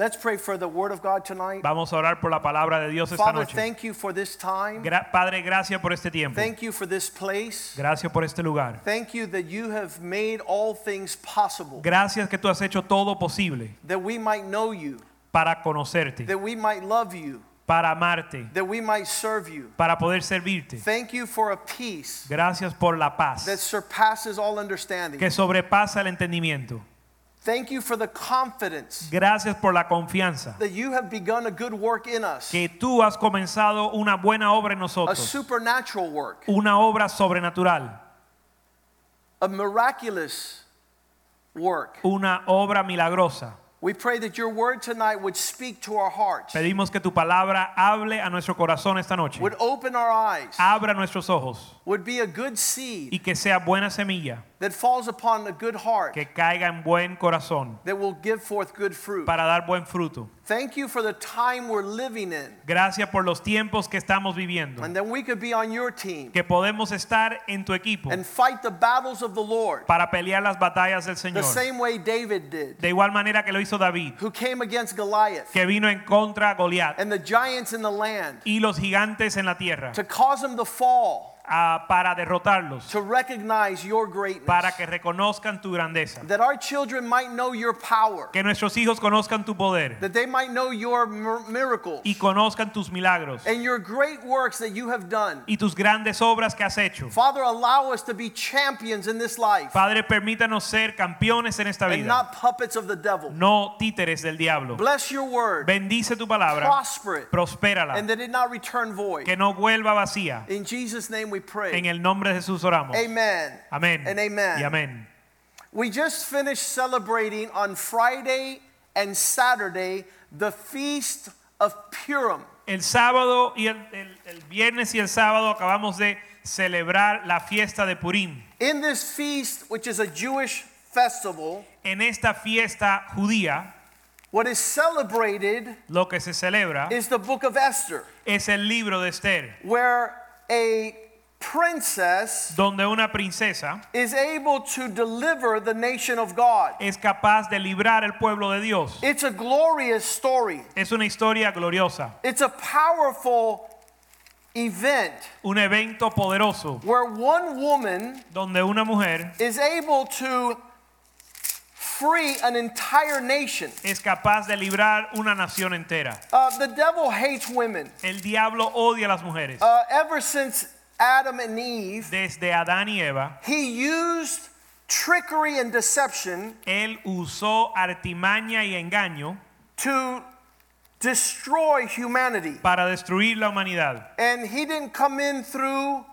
Let's pray for the word of God tonight. Vamos a orar por la palabra de Dios esta Father, noche. thank you for this time. Gra- Padre, gracias por este tiempo. Thank you for this place. Gracias por este lugar. Thank you that you have made all things possible, Gracias que tú has hecho todo posible that we might know you, para conocerte, that we might love you, para amarte, that we might serve you. para poder servirte. Thank you for a peace Gracias por la that paz surpasses all understanding. que sobrepasa el entendimiento. Thank you for the confidence Gracias por la confianza. that you have begun a good work in us, que tú has comenzado una buena obra en a nosotros, supernatural work, una obra sobrenatural, a miraculous work. una obra milagrosa. We pray that your word tonight would speak to our hearts, Pedimos que tu palabra hable a nuestro corazón esta noche. would open our eyes, Abra nuestros ojos. Would be a good seed. Y que sea buena semilla that falls upon a good heart que caiga en buen corazón that will give forth good fruit. para dar buen fruto. Thank you for the time we're living in Gracias por los tiempos que estamos viviendo, and then we could be on your team que podemos estar en tu equipo and fight the battles of the Lord para pelear las batallas del Señor. the same way David did, De igual manera que lo hizo David, who came against Goliath que vino en contra de Goliat and the giants in the land y los gigantes en la tierra to cause them to fall, ah, para derrotarlos, to recognize your greatness, para que reconozcan tu grandeza, that our children might know your power, que nuestros hijos conozcan tu poder that they might know your miracles y conozcan tus milagros and your great works that you have done. y tus grandes obras que has hecho. Father, allow us to be champions in this life Padre, permítanos ser campeones en esta and not puppets of the devil. no títeres del diablo. Bless your word, Bendice tu palabra, prosper it, prospérala, and that it not return void. que no vuelva vacía. In Jesus' name we En pray. el nombre de Jesús oramos. Amen. Amén. And amen. Y amén. We just finished celebrating on Friday and Saturday the feast of Purim. El sábado y el, el- el viernes y el sábado acabamos de celebrar la fiesta de Purim. In this feast, which is a Jewish festival, En esta fiesta judía, what is celebrated lo que se celebra is the book of Esther, es el libro de Esther, where a princess donde una princesa is able to deliver the nation of God. es capaz de librar el pueblo de Dios. It's a glorious story. Es una historia gloriosa, It's a powerful event un evento poderoso where one woman donde una mujer is able to free an entire nation. es capaz de librar una nación entera. Uh, the devil hates women. El diablo odia a las mujeres. Uh, ever since Adam and Eve, Desde Adán y Eva, he used trickery and deception él usó artimaña y engaño to destroy humanity. para destruir la humanidad. And he didn't come in through,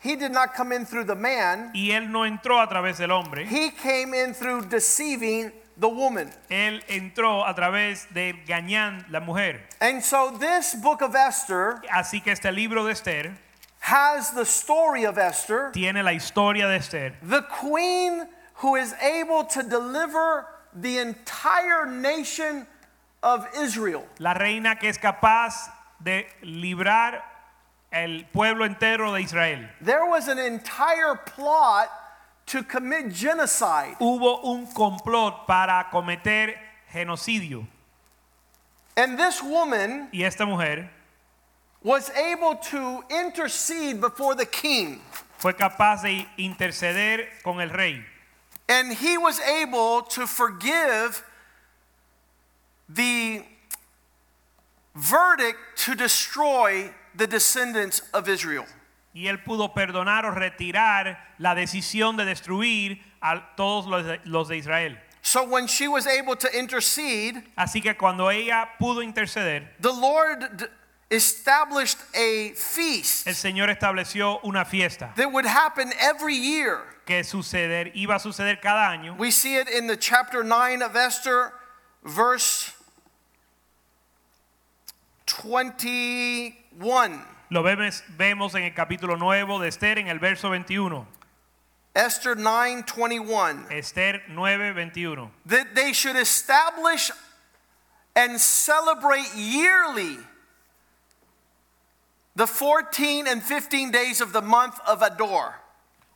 he did not come in through the man. Y él no entró a través del hombre, He came in through deceiving the woman. él entró a través de engañar la mujer. And so this book of Esther Así que este libro de Esther has the story of Esther, tiene la historia de Esther, the queen who is able to deliver the entire nation of Israel. la reina que es capaz de librar el pueblo entero de Israel. There was an entire plot to commit genocide. Hubo un complot para cometer genocidio And this woman y esta mujer was able to intercede before the king. fue capaz de interceder con el rey And he was able to forgive the verdict to destroy the descendants of Israel. y él pudo perdonar o retirar la decisión de destruir a todos los de, los de Israel. So when she was able to intercede, Así que cuando ella pudo interceder, the Lord established a feast el Señor estableció una fiesta that would happen every year. que suceder iba a suceder cada año. We see it in the chapter 9 of Esther, verse 21. Lo vemos, vemos en el capítulo nuevo de Esther en el verso 21. Esther 9:21. Esther 9, 21. That they should establish and celebrate yearly the 14 and 15 days of the month of Adar.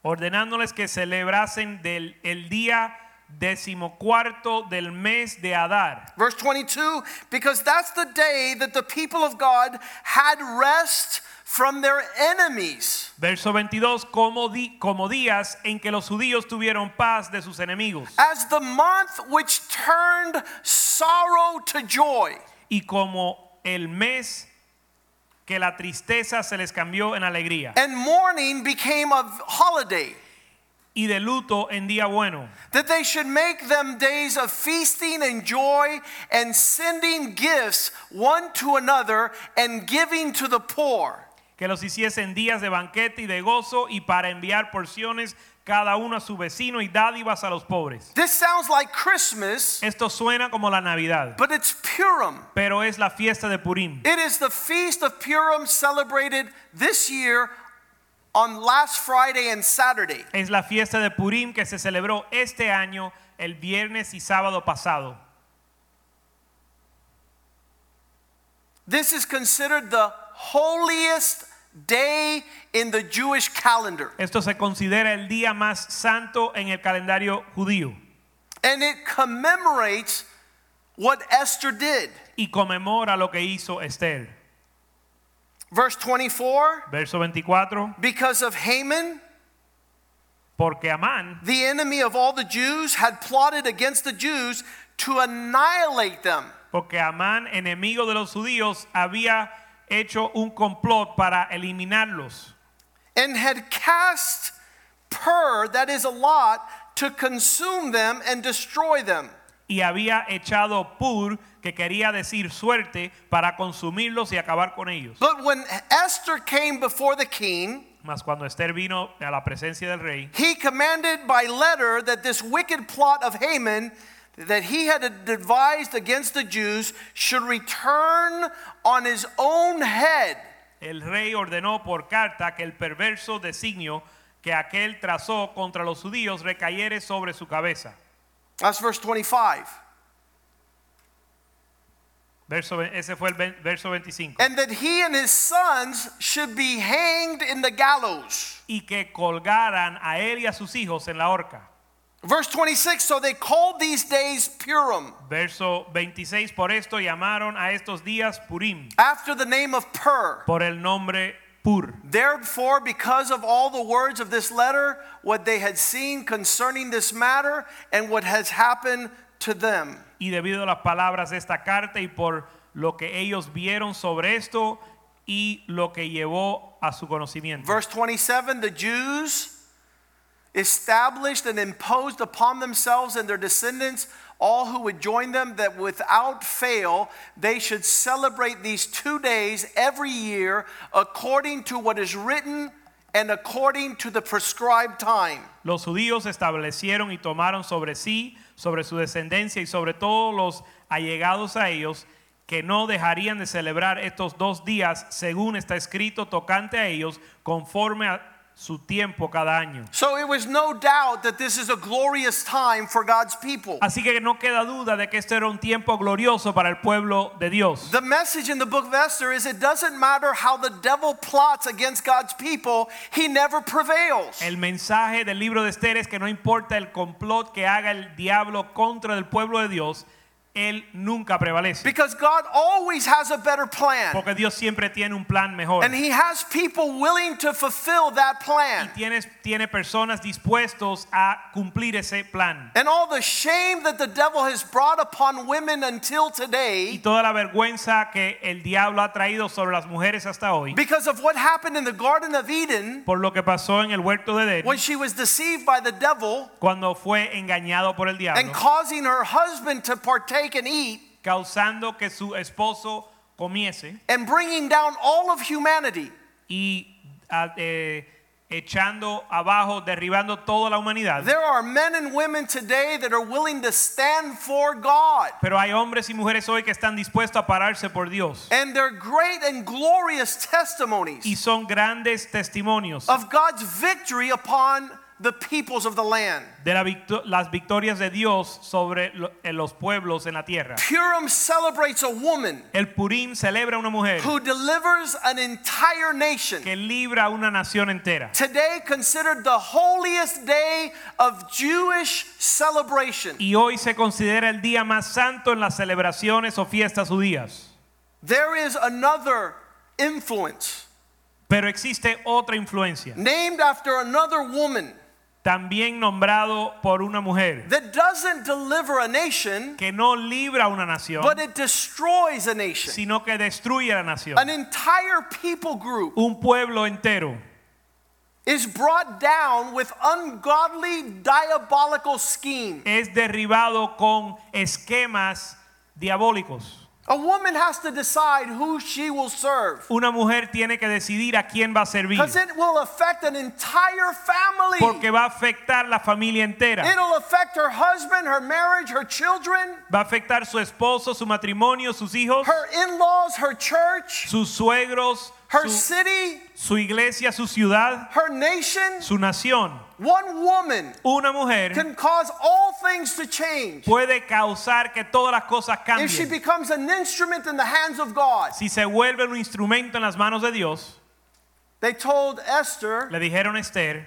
Ordenándoles que celebrasen del el día decimocuarto del mes de Adar. Verse 22 because that's the day that the people of God had rest from their enemies. Verso 22, como, di- como días en que los judíos tuvieron paz de sus enemigos. As the month which turned sorrow to joy. Y como el mes que la tristeza se les cambió en alegría. And mourning became a holiday. Y de luto en día bueno. That they should make them days of feasting and joy and sending gifts one to another and giving to the poor. Que los hiciesen días de banquete y de gozo y para enviar porciones cada uno a su vecino y dádivas a los pobres. This sounds like Christmas, Esto suena como la Navidad, but it's Purim. pero es la fiesta de Purim. It is the feast of Purim celebrated this year on last Friday and Saturday. Es la fiesta de Purim que se celebró este año el viernes y sábado pasado. This is considered the holiest day in the Jewish calendar. Esto se considera el día más santo en el calendario judío And it commemorates what Esther did. y conmemora lo que hizo Esther. Verse 24 Verso 24, because of Haman, porque Amán, the enemy of all the Jews, had plotted against the Jews to annihilate them. porque Amán, enemigo de los judíos, había hecho un complot para eliminarlos and had cast pur, that is a lot, to consume them and destroy them. y había echado pur, que quería decir suerte, para consumirlos y acabar con ellos. But when Esther came before the king, Mas cuando Esther vino a la presencia del rey, he commanded by letter that this wicked plot of Haman that he had devised against the Jews should return on his own head. el rey ordenó por carta que el perverso designio que aquel trazó contra los judíos recayere sobre su cabeza. That's verse 25. Verso, ese fue el verso 25. And that he and his sons should be hanged in the gallows. Y que colgaran a él y a sus hijos en la horca. Verse 26 So they called these days Purim, Verso 26, por esto llamaron a estos días Purim, after the name of Pur. por el nombre Pur. Therefore, because of all the words of this letter, what they had seen concerning this matter, and what has happened to them. Y debido a las palabras de esta carta y por lo que ellos vieron sobre esto y lo que llevó a su conocimiento. Verse 27 The Jews established and imposed upon themselves and their descendants all who would join them that without fail they should celebrate these two days every year according to what is written and according to the prescribed time. Los judíos establecieron y tomaron sobre sí, sobre su descendencia y sobre todos los allegados a ellos, que no dejarían de celebrar estos dos días según está escrito tocante a ellos, conforme a su tiempo cada año. So it was no doubt that this is a glorious time for God's people. Así que no queda duda de que este era un tiempo glorioso para el pueblo de Dios. The message in the book of Esther is it doesn't matter how the devil plots against God's people, he never prevails. El mensaje del libro de Esther es que no importa el complot que haga el diablo contra el pueblo de Dios, él nunca prevalece. Because God always has a better plan. Porque Dios siempre tiene un plan mejor. And he has people willing to fulfill that plan. Tienes, tiene personas dispuestos a cumplir ese plan. And all the shame that the devil has brought upon women until today. Y toda la vergüenza que el diablo ha traído sobre las mujeres hasta hoy, because of what happened in the Garden of Eden por lo que pasó en el huerto de Edén, when she was deceived by the devil cuando fue engañado por el diablo. and causing her husband to partake and eat causando que su esposo comiese and bringing down all of humanity. y ah, eh, echando abajo, derribando toda la humanidad. There are men and women today that are willing to stand for God. Pero hay hombres y mujeres hoy que están dispuestos a pararse por Dios. And they're great and glorious testimonies Y son grandes testimonios of God's victory upon the peoples of the land. de la victo- las victorias de Dios sobre lo- los pueblos en la tierra. Purim celebrates a woman El Purim celebra una mujer who delivers an entire nation. que libra una nación entera. Today considered the holiest day of Jewish celebration. Y hoy se considera el día más santo en las celebraciones o fiestas judías. There is another influence Pero existe otra influencia, named after another woman también nombrado por una mujer, that doesn't deliver a nation, que no libra a una nación, but it destroys a nation. sino que destruye a la nación. An entire people group Un pueblo entero is brought down with ungodly, diabolical schemes. es derribado con esquemas diabólicos. A woman has to decide who she will serve Una mujer tiene que decidir a quién va a servir, because it will affect an entire family. porque va a afectar la familia entera. It'll affect her husband, her marriage, her children, Va a afectar su esposo, su matrimonio, sus hijos, her in laws, her church, sus suegros, her su, city, su iglesia, su ciudad, her nation. su nación. One woman Una mujer can cause all things to change puede causar que todas las cosas cambien. if she becomes an instrument in the hands of God. Si se vuelve un instrumento en las manos de Dios, They told Esther, le dijeron a Esther,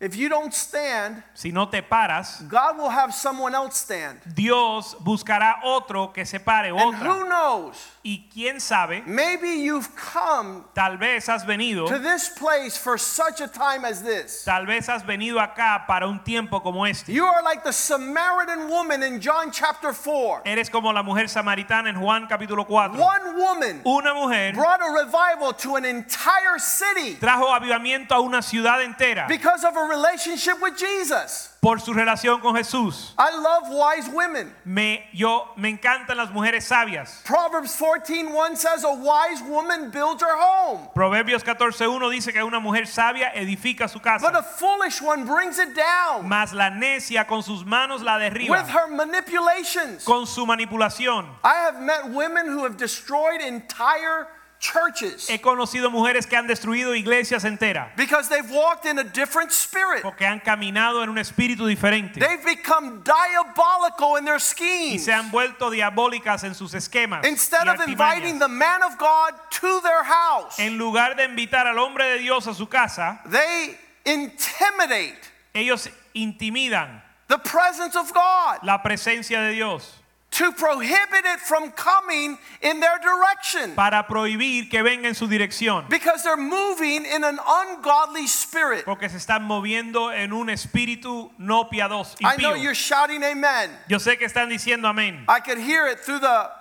if you don't stand, si no te paras, God will have someone else stand. Dios buscará otro que se pare, And who knows? Y quién sabe, Maybe you've come tal vez has venido, to this place for such a time as this. tal vez has venido acá para un tiempo como este. You are like the Samaritan woman in John chapter 4. Eres como la mujer samaritana en Juan capítulo 4. One woman Una mujer brought a revival to an entire city trajo avivamiento a una ciudad entera because of a relationship with Jesus. por su relación con Jesús. I love wise women. Me, yo, me encantan las mujeres sabias. Proverbs 14:1 says a wise woman builds her home, Proverbios 14.1 dice que una mujer sabia edifica su casa. but a foolish one brings it down mas la necia con sus manos la derriba, with her manipulations. con su manipulación. I have met women who have destroyed entire churches He conocido mujeres que han destruido iglesias enteras because they've walked in a different spirit. porque han caminado en un espíritu diferente They've become diabolical in their y schemes. se han vuelto diabólicas en sus esquemas. Instead of inviting the man of God to their house, En lugar de invitar al hombre de Dios a su casa, they intimidate ellos intimidan the presence of God la presencia de Dios to prohibit it from coming in their direction para prohibir que venga en su dirección. because they're moving in an ungodly spirit. Porque se están moviendo en un espíritu no piadoso. I know you're shouting amen. Yo sé que están diciendo amén. I could hear it through the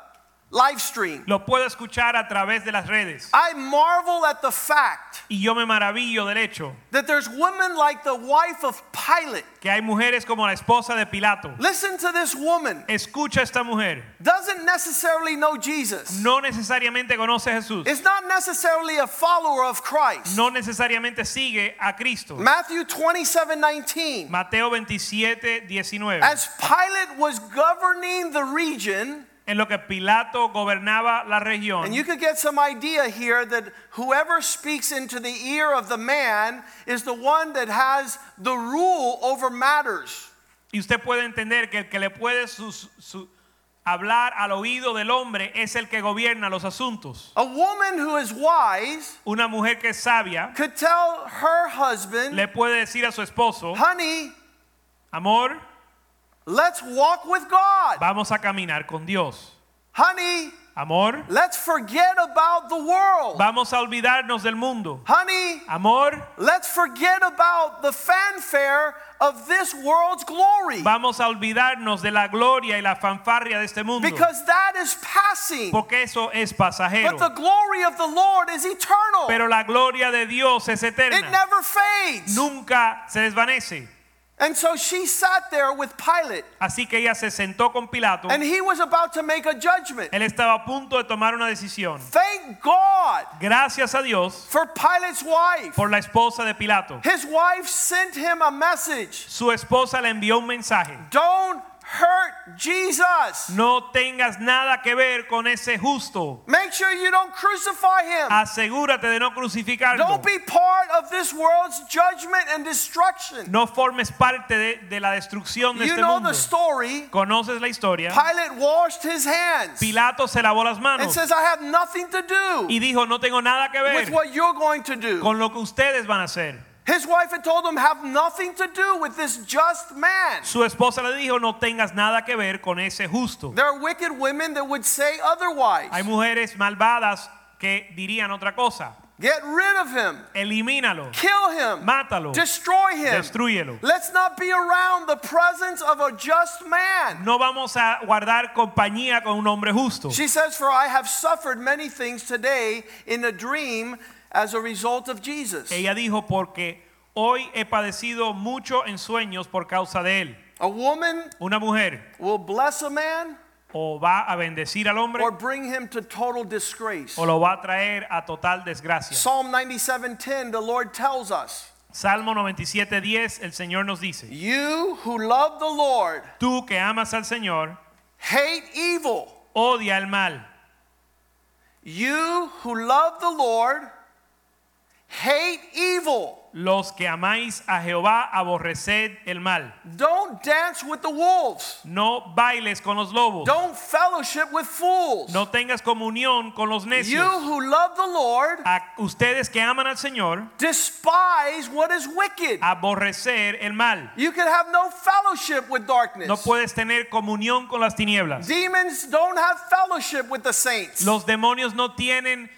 live stream. Lo puedo escuchar a través de las redes. I marvel at the fact Y yo me maravillo del hecho that there's women like the wife of Pilate. que hay mujeres como la esposa de Pilato. Listen to this woman. Escucha esta mujer. Doesn't necessarily know Jesus. No necesariamente conoce a Jesús. Is not necessarily a follower of Christ. No necesariamente sigue a Cristo. Matthew 27 19. Mateo 27, 19. As Pilate was governing the region, En lo que Pilato gobernaba la región. and you could get some idea here that whoever speaks into the ear of the man is the one that has the rule over matters. Y usted puede entender que el que le puede sus- su- hablar al oído del hombre es el que gobierna los asuntos. A woman who is wise Una mujer que es sabia could tell her husband, le puede decir a su esposo, honey, amor, let's walk with God. vamos a caminar con Dios. Honey, Amor, let's forget about the world. vamos a olvidarnos del mundo. Honey, Amor, let's forget about the fanfare of this world's glory. vamos a olvidarnos de la gloria y la fanfarria de este mundo. Because that is passing. Porque eso es pasajero. But the glory of the Lord is eternal. Pero la gloria de Dios es eterna. It never fades. Nunca se desvanece. And so she sat there with Pilate, Así que ella se sentó con Pilato. and he was about to make a judgment. Él estaba a punto de tomar una decisión. Thank God Gracias a Dios for Pilate's wife. por la esposa de Pilato. His wife sent him a message Su esposa le envió un mensaje. Don't hurt Jesus. No tengas nada que ver con ese justo. Make sure you don't crucify him. Asegúrate de no crucificarlo. Don't be part of this world's judgment and destruction. No formes parte de, de la destrucción de You este know mundo. the story. Conoces la historia. Pilate washed his hands Pilato se lavó las and manos says, I have nothing to do y dijo, no tengo nada que with ver what you're going to do. con lo que ustedes van a hacer. His wife had told him, have nothing to do with this just man. Su esposa le dijo, no tengas nada que ver con ese justo. There are wicked women that would say otherwise. Hay mujeres malvadas que dirían otra cosa. Get rid of him. Elimínalo, Kill him. mátalo, Destroy him. destrúyelo. Let's not be around the presence of a just man. No vamos a guardar compañía con un hombre justo. She says, For I have suffered many things today in a dream as a result of Jesus. Ella dijo, porque hoy he padecido mucho en sueños por causa de él. A woman Una mujer will bless a man o va a bendecir al hombre or bring him to total disgrace. o lo va a traer a total desgracia. Psalm 97:10 the Lord tells us, Salmo 97:10 el Señor nos dice, "You who love the Lord tú que amas al Señor, hate evil. odia el mal. You who love the Lord hate evil." Los que amáis a Jehová aborreced el mal. Don't dance with the wolves. No bailes con los lobos. Don't fellowship with fools. No tengas comunión con los necios. You who love the Lord A ustedes que aman al Señor, despise what is wicked. aborrecer el mal. You can have no fellowship with darkness. No puedes tener comunión con las tinieblas. Demons don't have fellowship with the saints. Los demonios no tienen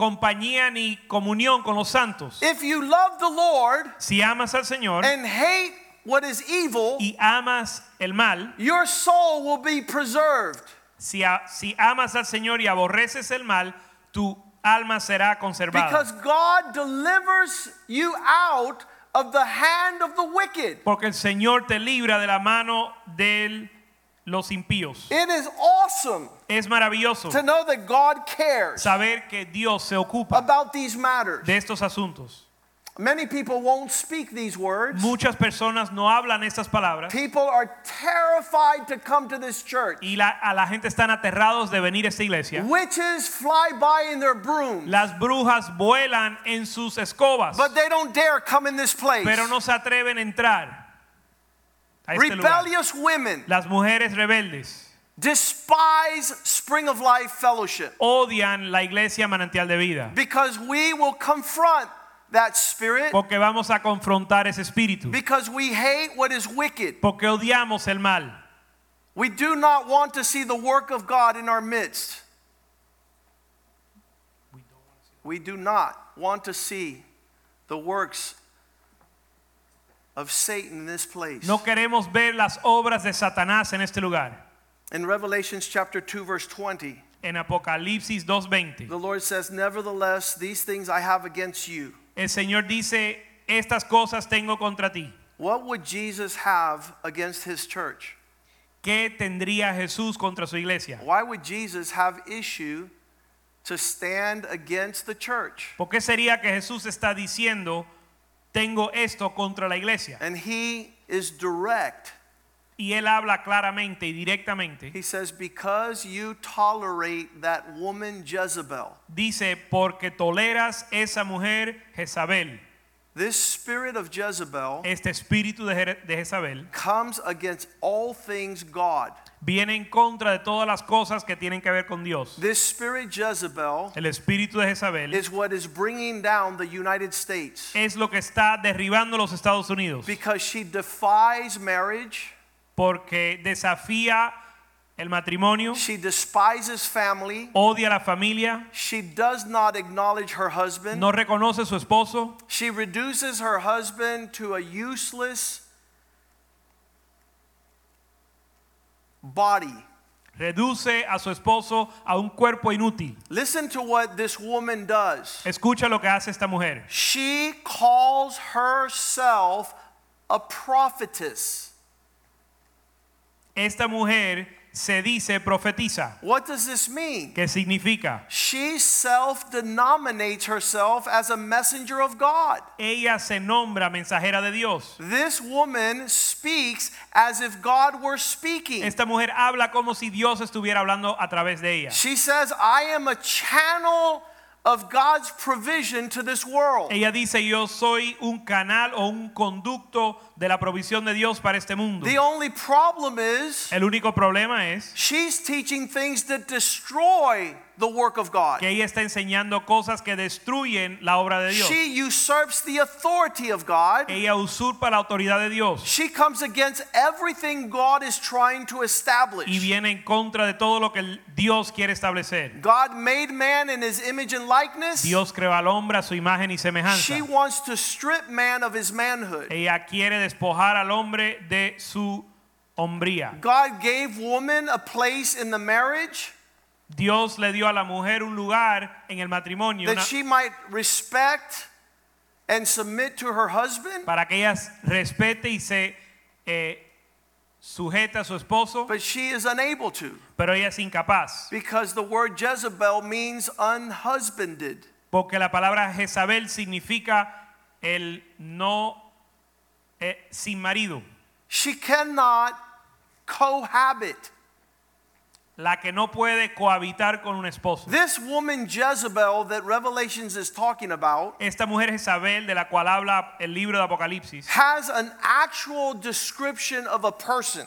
compañía ni comunión con los santos. If you love the Lord Si amas al Señor and hate what is evil, y amas el mal, your soul will be preserved. si, a- si amas al Señor y aborreces el mal, tu alma será conservada. Because God delivers you out of the hand of the wicked. Porque el Señor te libra de la mano de los impíos. It is awesome Es maravilloso to know that God cares saber que Dios se ocupa about these matters. de estos asuntos. Many people won't speak these words. Muchas personas no hablan estas palabras People are terrified to come to this church. y la- a la gente están aterrados de venir a esta iglesia. Witches fly by in their brooms, Las brujas vuelan en sus escobas, but they don't dare come in this place. pero no se atreven a entrar a este lugar. Rebellious women Las mujeres rebeldes despise Spring of Life Fellowship odian la iglesia manantial de vida because we will confront that spirit porque vamos a confrontar ese espíritu, because we hate what is wicked. porque odiamos el mal. We do not want to see the work of God in our midst. We do not want to see the works of Satan in this place. No queremos ver las obras de Satanás en este lugar. In Revelations chapter 2 verse 20, En Apocalipsis 2:20, the Lord says, "Nevertheless, these things I have against you." el Señor dice, estas cosas tengo contra ti. What would Jesus have against his church? ¿Qué tendría Jesús contra su iglesia? Why would Jesus have issue to stand against the church? ¿Por qué sería que Jesús está diciendo, tengo esto contra la iglesia? And he is direct. Y él habla claramente y directamente. He says, Because you tolerate that woman Jezebel, Dice, porque toleras esa mujer Jezabel. this spirit of Jezebel Este espíritu de Je- de Jezabel comes against all things God. Viene en contra de todas las cosas que tienen que ver con Dios. This spirit Jezebel El espíritu de Jezabel is what is bringing down the United States. es lo que está derribando los Estados Unidos. Because she defies marriage, porque desafía el matrimonio, she despises family, odia la familia, she does not acknowledge her husband, no reconoce su esposo, she reduces her husband to a useless body. reduce a su esposo a un cuerpo inútil. Listen to what this woman does. Escucha lo que hace esta mujer. She calls herself a prophetess. Esta mujer se dice profetiza. What does this mean? ¿Qué significa? She self denominates herself as a messenger of God. Ella se nombra mensajera de Dios. This woman speaks as if God were speaking. Esta mujer habla como si Dios estuviera hablando a través de ella. She says, I am a channel of God's provision to this world. Ella dice, yo soy un canal o un conducto de la provisión de Dios para este mundo. The only problem is El único problema es she's teaching things that destroy the work of God. que ella está enseñando cosas que destruyen la obra de Dios. She usurps the authority of God. Ella usurpa la autoridad de Dios She comes against everything God is trying to y establish. viene en contra de todo lo que Dios quiere establecer. God made man in his image and likeness. Dios creó al hombre a su imagen y semejanza. She wants to strip man of his manhood. Ella quiere despojar al hombre de su hombría. God gave woman a place in the marriage Dios le dio a la mujer un lugar en el matrimonio that una- she might respect and submit to her husband, para que ella respete y se eh, sujete a su esposo, but she is unable to pero ella es incapaz. because the word Jezebel means unhusbanded. Porque la palabra Jezabel significa el no eh, sin marido, She cannot cohabit. La que no puede cohabitar con un esposo. This woman Jezebel that Revelations is talking about Esta mujer Jezabel de la cual habla el libro de Apocalipsis has an actual description of a person.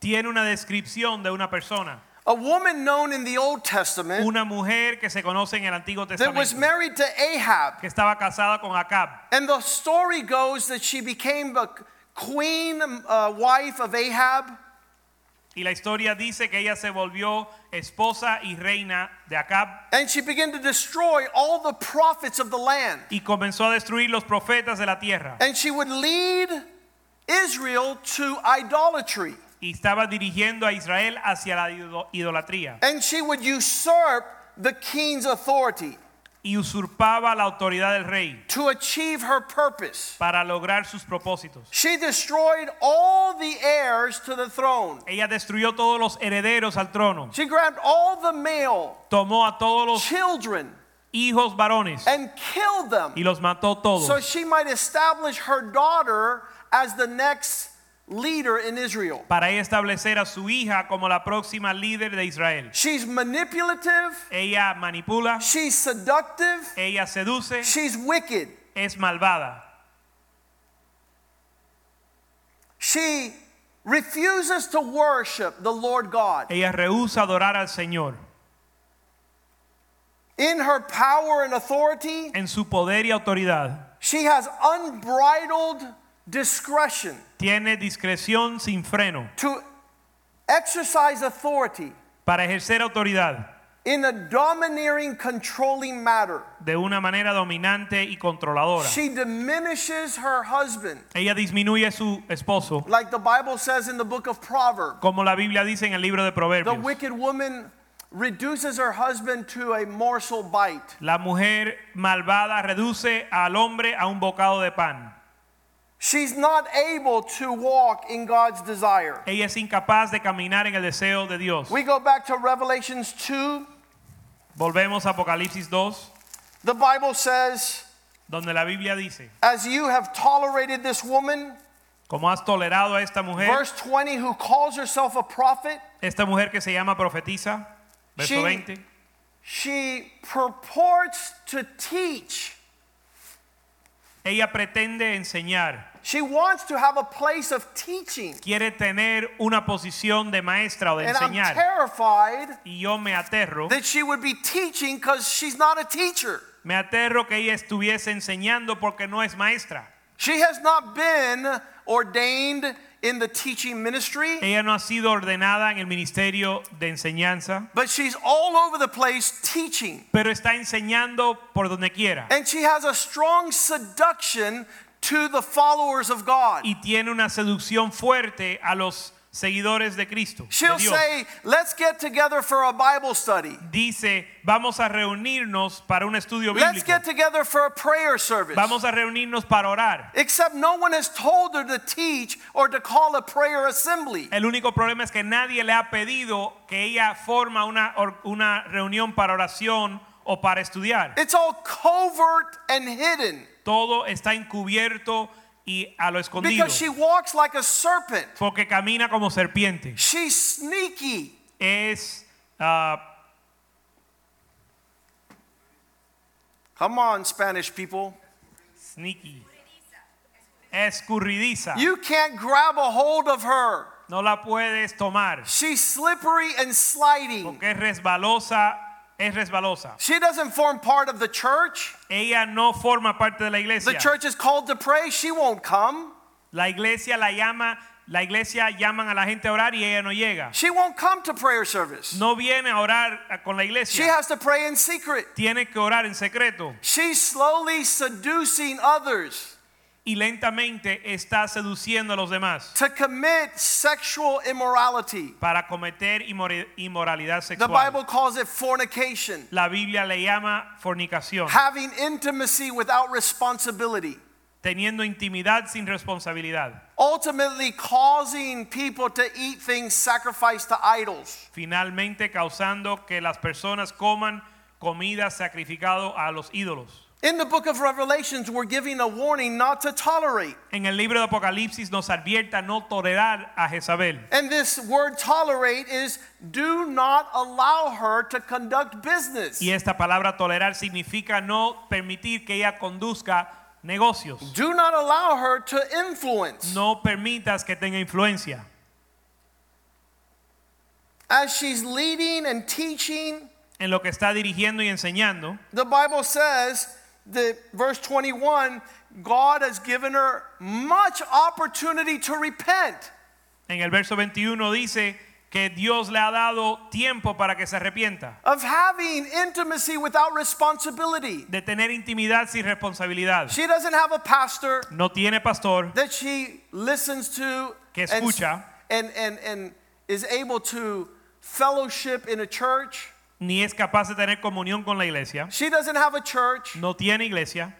tiene una descripción de una persona, A woman known in the Old Testament una mujer que se conoce en el Antiguo that was Testamento, married to Ahab. que estaba casada con Acab. And the story goes that she became the queen uh, wife of Ahab. Y la historia dice que ella se volvió esposa y reina de Acab And she began to destroy all the prophets of the land. y comenzó a destruir los profetas de la tierra. And she would lead Israel to idolatry. Y estaba dirigiendo a Israel hacia la ido- idolatría. And she would usurp the king's authority Y usurpaba la autoridad del rey to achieve her purpose. para lograr sus propósitos. She destroyed all the heirs to the throne. Ella destruyó todos los herederos al trono. She grabbed all the male Tomó a todos los children hijos varones and killed them y los mató todos. so she might establish her daughter as the next leader in Israel. para establecer a su hija como la próxima líder de Israel. She's manipulative, Ella manipula, she's seductive, ella seduce, she's wicked. es malvada. She refuses to worship the Lord God. Ella rehúsa adorar al Señor. In her power and authority, En su poder y autoridad she has unbridled discretion tiene discreción sin freno to exercise authority para ejercer autoridad in a domineering, controlling matter. de una manera dominante y controladora. She diminishes her husband, Ella disminuye su esposo, like the Bible says in the book of Proverbs. como la Biblia dice en el libro de Proverbios. The wicked woman reduces her husband to a morsel bite. La mujer malvada reduce al hombre a un bocado de pan. She's not able to walk in God's desire. Ella es incapaz de caminar en el deseo de Dios. We go back to Revelations 2. Volvemos a Apocalipsis 2, The Bible says, donde la Biblia dice, As you have tolerated this woman, como has tolerado a esta mujer, verse 20, who calls herself a prophet, esta mujer que se llama profetiza, verso She- 20, she purports to teach. ella pretende enseñar, She wants to have a place of teaching. quiere tener una posición de maestra o de And I'm terrified Y yo me aterro, that she would be teaching because she's not a teacher. me aterro que ella estuviese enseñando porque no es maestra. She has not been ordained in the teaching ministry, Ella no ha sido ordenada en el ministerio de enseñanza, but she's all over the place teaching. pero está enseñando por donde quiera. And she has a strong seduction to the followers of God. Y tiene una seducción fuerte a los seguidores de Cristo. She'll Dios. say, let's get together for a Bible study. Dice, vamos a reunirnos para un estudio Let's get together for a prayer service. Vamos a reunirnos para orar. Except no one has told her to teach or to call a prayer assembly. El único problema es que nadie le ha pedido que ella forma una, una reunión para oración o para estudiar. It's all covert and hidden Todo está encubierto y a lo escondido. because she walks like a serpent. Porque camina como serpiente. She's sneaky. Es ah, Come on, Spanish people. sneaky. Escurridiza. You can't grab a hold of her. No la puedes tomar. She's slippery and sliding. Porque es resbalosa. Es resbalosa. She doesn't form part of the church. Ella no forma parte de la iglesia. The church is called to pray. She won't come. La iglesia la llama, la iglesia llaman a la gente a orar y ella no llega. She won't come to prayer service. No viene a orar con la iglesia. She has to pray in secret. Tiene que orar en secreto She's slowly seducing others y lentamente está seduciendo a los demás to commit sexual immorality. para cometer inmor- inmoralidad The sexual. Bible calls it fornication, La Biblia le llama fornicación, having intimacy without responsibility, teniendo intimidad sin responsabilidad. ultimately causing people to eat things sacrificed to idols. Finalmente causando que las personas coman comida sacrificado a los ídolos. In the book of Revelations, we're giving a warning not to tolerate. En el libro de Apocalipsis nos advierta no tolerar a Jezabel. And this word tolerate is do not allow her to conduct business. Y esta palabra tolerar significa no permitir que ella conduzca negocios. Do not allow her to influence. No permitas que tenga influencia. As she's leading and teaching, En lo que está dirigiendo y enseñando, the Bible says that verse 21 God has given her much opportunity to repent. en el verso 21 dice que Dios le ha dado tiempo para que se arrepienta, Of having intimacy without responsibility. de tener intimidad sin responsabilidad. She doesn't have a pastor No tiene pastor that she listens to Que and, and, and, and is able to fellowship in a church. Ni es capaz de tener comunión con la iglesia. She doesn't have a church. No tiene iglesia.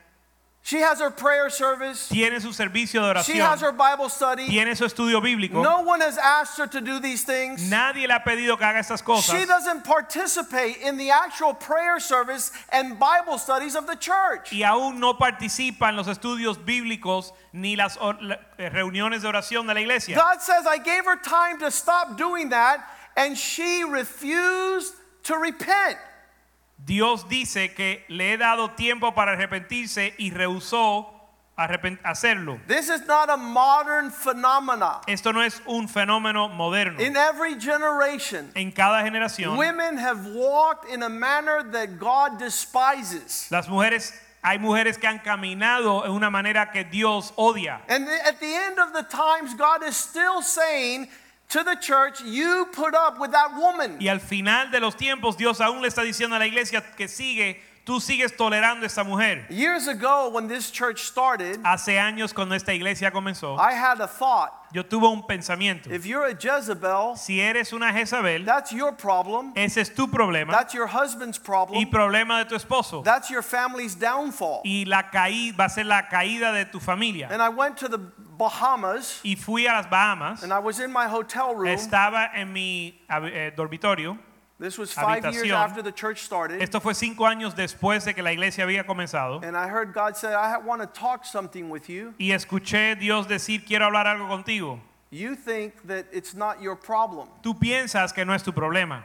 She has her prayer service. Tiene su servicio de She has oración. her Bible study. Tiene su estudio bíblico. No one has asked her to do these things. Nadie le ha pedido que haga estas cosas. She doesn't participate in the actual prayer service and Bible studies of the church. y aún no participa en los estudios bíblicos ni las eh, reuniones de oración de la iglesia. God says, I gave her time to stop doing that, and she refused to repent. Dios dice que le he dado tiempo para arrepentirse y rehusó hacerlo. This is not a modern phenomena. Esto no es un fenómeno moderno. In every generation, En cada generación, women have walked in a manner that God despises. las mujeres, hay mujeres que han caminado en una manera que Dios odia. And at the end of the times, God is still saying to the church, You put up with that woman. Y al final de los tiempos, Dios aún le está diciendo a la iglesia que sigue, tú sigues tolerando a esta mujer. Years ago, when this church started, Hace años cuando esta iglesia comenzó, I had a thought. yo tuve un pensamiento. If you're a Jezebel, Si eres una Jezabel, that's your problem. ese es tu problema That's your husband's y problem. problema de tu esposo. That's your family's downfall. Y la caída va a ser la caída de tu familia. And I went to the Bahamas Y fui a las Bahamas. and I was in my hotel room. Estaba en mi eh, dormitorio. This was five years habitación. after the church started. Esto fue cinco años después de que la iglesia había comenzado. And I heard God say, I want to talk something with you. Y escuché Dios decir, quiero hablar algo contigo. You think that it's not your problem. Tú piensas que no es tu problema.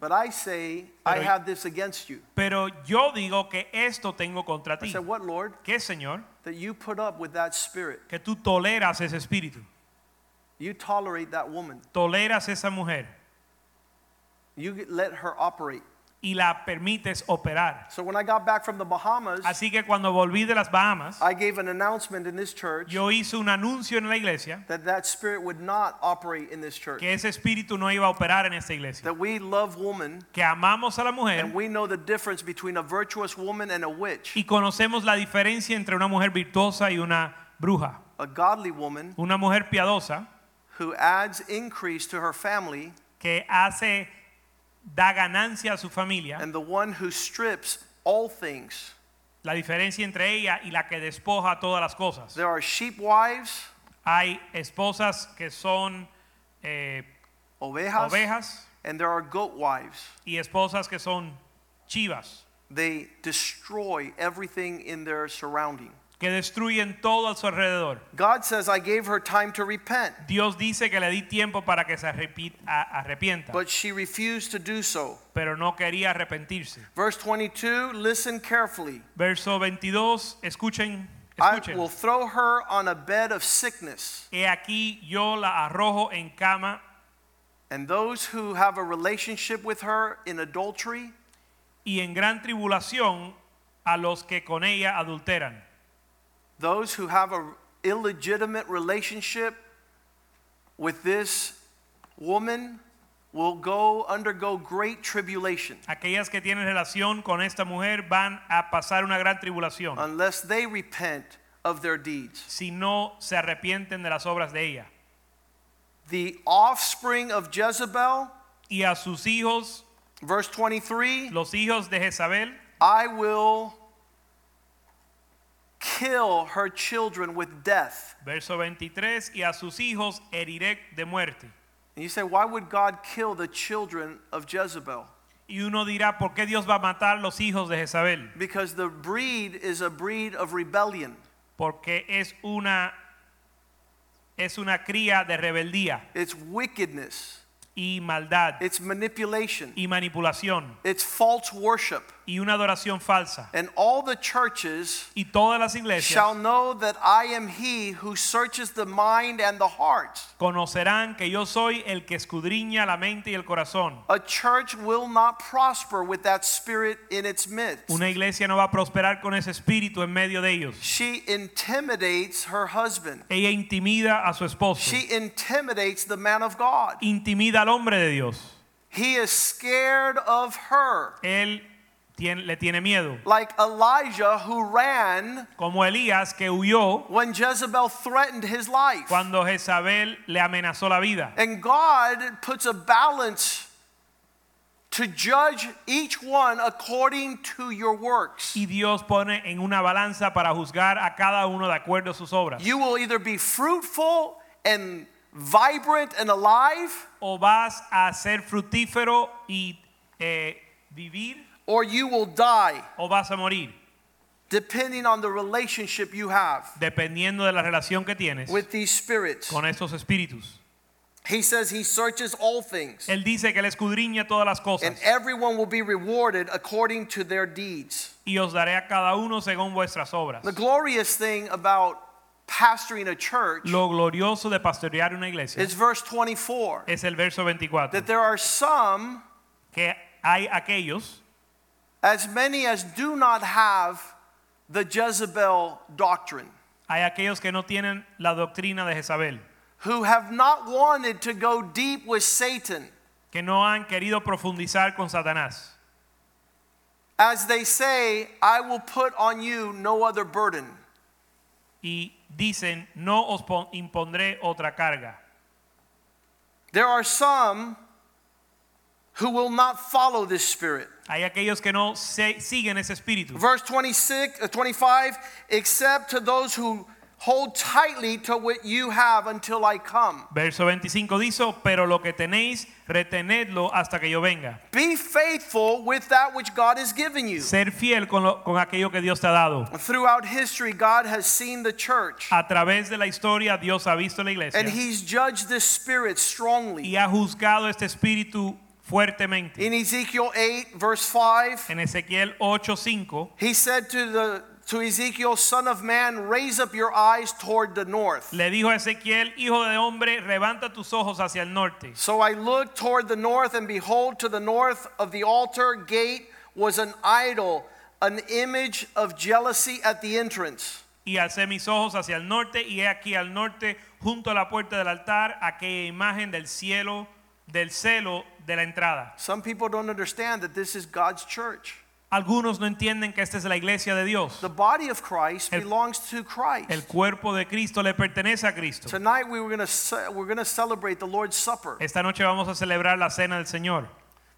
But I say, I have this against you. Pero yo digo que esto tengo contra ti. I said, What, Lord? ¿Qué, Señor? That you put up with that spirit. Que tú toleras ese espíritu. You tolerate that woman. Toleras esa mujer You let her operate. y la permites operar. So when I got back from the Bahamas, Así que cuando volví de las Bahamas, I gave an announcement in this church yo hice un anuncio en la iglesia that that spirit would not operate in this church. que ese espíritu no iba a operar en esta iglesia. That we love woman Que amamos a la mujer and we know the difference between a virtuous woman and a witch. y conocemos la diferencia entre una mujer virtuosa y una bruja. A godly woman Una mujer piadosa who adds increase to her family que hace, da ganancia a su familia. and the one who strips all things. La diferencia entre ella y la que despoja todas las cosas. There are sheep wives, Hay esposas que son eh, ovejas, ovejas and there are goat wives. y esposas que son chivas, They destroy everything in their surrounding. Que destruyen todo a su alrededor. God says, I gave her time to repent, Dios dice que le di tiempo para que se arrepienta, but she refused to do so. pero no quería arrepentirse. Verse 22, listen carefully. Verso 22, escuchen, I escuchen. will throw her on a bed of sickness, He aquí yo la arrojo en cama and those who have a relationship with her in adultery y en gran tribulación a los que con ella adulteran. Those who have a illegitimate relationship with this woman will go undergo great tribulation Aquellas que tienen relación con esta mujer van a pasar una gran tribulación unless they repent of their deeds. si no se arrepienten de las obras de ella. The offspring of Jezebel, Y a sus hijos, verse 23, los hijos de Jezabel, I will kill her children with death. verso 23, y a sus hijos heriré de muerte. And you say, why would God kill the children of Jezebel? Y uno dirá, ¿por qué Dios va a matar los hijos de Jezabel? Because the breed is a breed of rebellion. Porque es una es una cría de rebeldía It's wickedness. y maldad It's manipulation. y manipulación It's false worship. Y una adoración falsa. And all the churches Y todas las iglesias shall know that I am he who searches the mind and the heart. conocerán que yo soy el que escudriña la mente y el corazón. A church will not prosper with that spirit in its midst. Una iglesia no va a prosperar con ese espíritu en medio de ellos. She intimidates her husband. Ella intimida a su esposo. She intimidates the man of God. Intimida al hombre de Dios. He is scared of her. Él le tiene miedo. Like Elijah, who ran Como Elías que huyó when Jezebel threatened his life. cuando Jezabel le amenazó la vida. And God puts a balance to judge each one according to your works. Y Dios pone en una balanza para juzgar a cada uno de acuerdo a sus obras. You will either be fruitful and vibrant and alive, O vas a ser fructífero y eh, vivir or you will die, o vas a morir, depending on the relationship you have dependiendo de la relación que tienes with these spirits. con estos espíritus. He says he searches all things, Él dice que él escudriña todas las and everyone will be rewarded according to their deeds. y os daré a cada uno según vuestras obras. The glorious thing about pastoring a church Lo glorioso de pastorear una iglesia is verse 24 es el verso 24, that there are some, que hay aquellos, as many as do not have the Jezebel doctrine, hay aquellos que no tienen la doctrina de Jezabel, who have not wanted to go deep with Satan, que no han querido profundizar con Satanás. as they say, I will put on you no other burden. y dicen, no os pon- impondré otra carga. There are some who will not follow this spirit. Hay aquellos que no se- siguen ese espíritu. Verse 26, uh, 25, except to those who hold tightly to what you have until I come. Verso 25 dice, pero lo que tenéis, retenedlo hasta que yo venga. Be faithful with that which God has given you. Ser fiel con, lo- con aquello que Dios te ha dado. Throughout history, God has seen the church A través de la historia, Dios ha visto la iglesia and He's judged this spirit strongly. y ha juzgado este espíritu fuertemente. In Ezekiel 8, verse 5, En Ezequiel 8:5 He said to, the, to Ezekiel, Son of man, raise up your eyes toward the north. le dijo a Ezequiel, hijo de hombre, levanta tus ojos hacia el norte. So I looked toward the north, and behold, to the north of the altar gate was an idol, an image of jealousy at the entrance. Y alcé mis ojos hacia el norte y he aquí al norte, junto a la puerta del altar, aquella imagen del cielo, del celo de la entrada. Some people don't understand that this is God's church. Algunos no entienden que esta es la iglesia de Dios. The body of Christ El- belongs to Christ. El cuerpo de Cristo le pertenece a Cristo. Tonight we were going to we're going to celebrate the Lord's Supper. Esta noche vamos a celebrar la cena del Señor.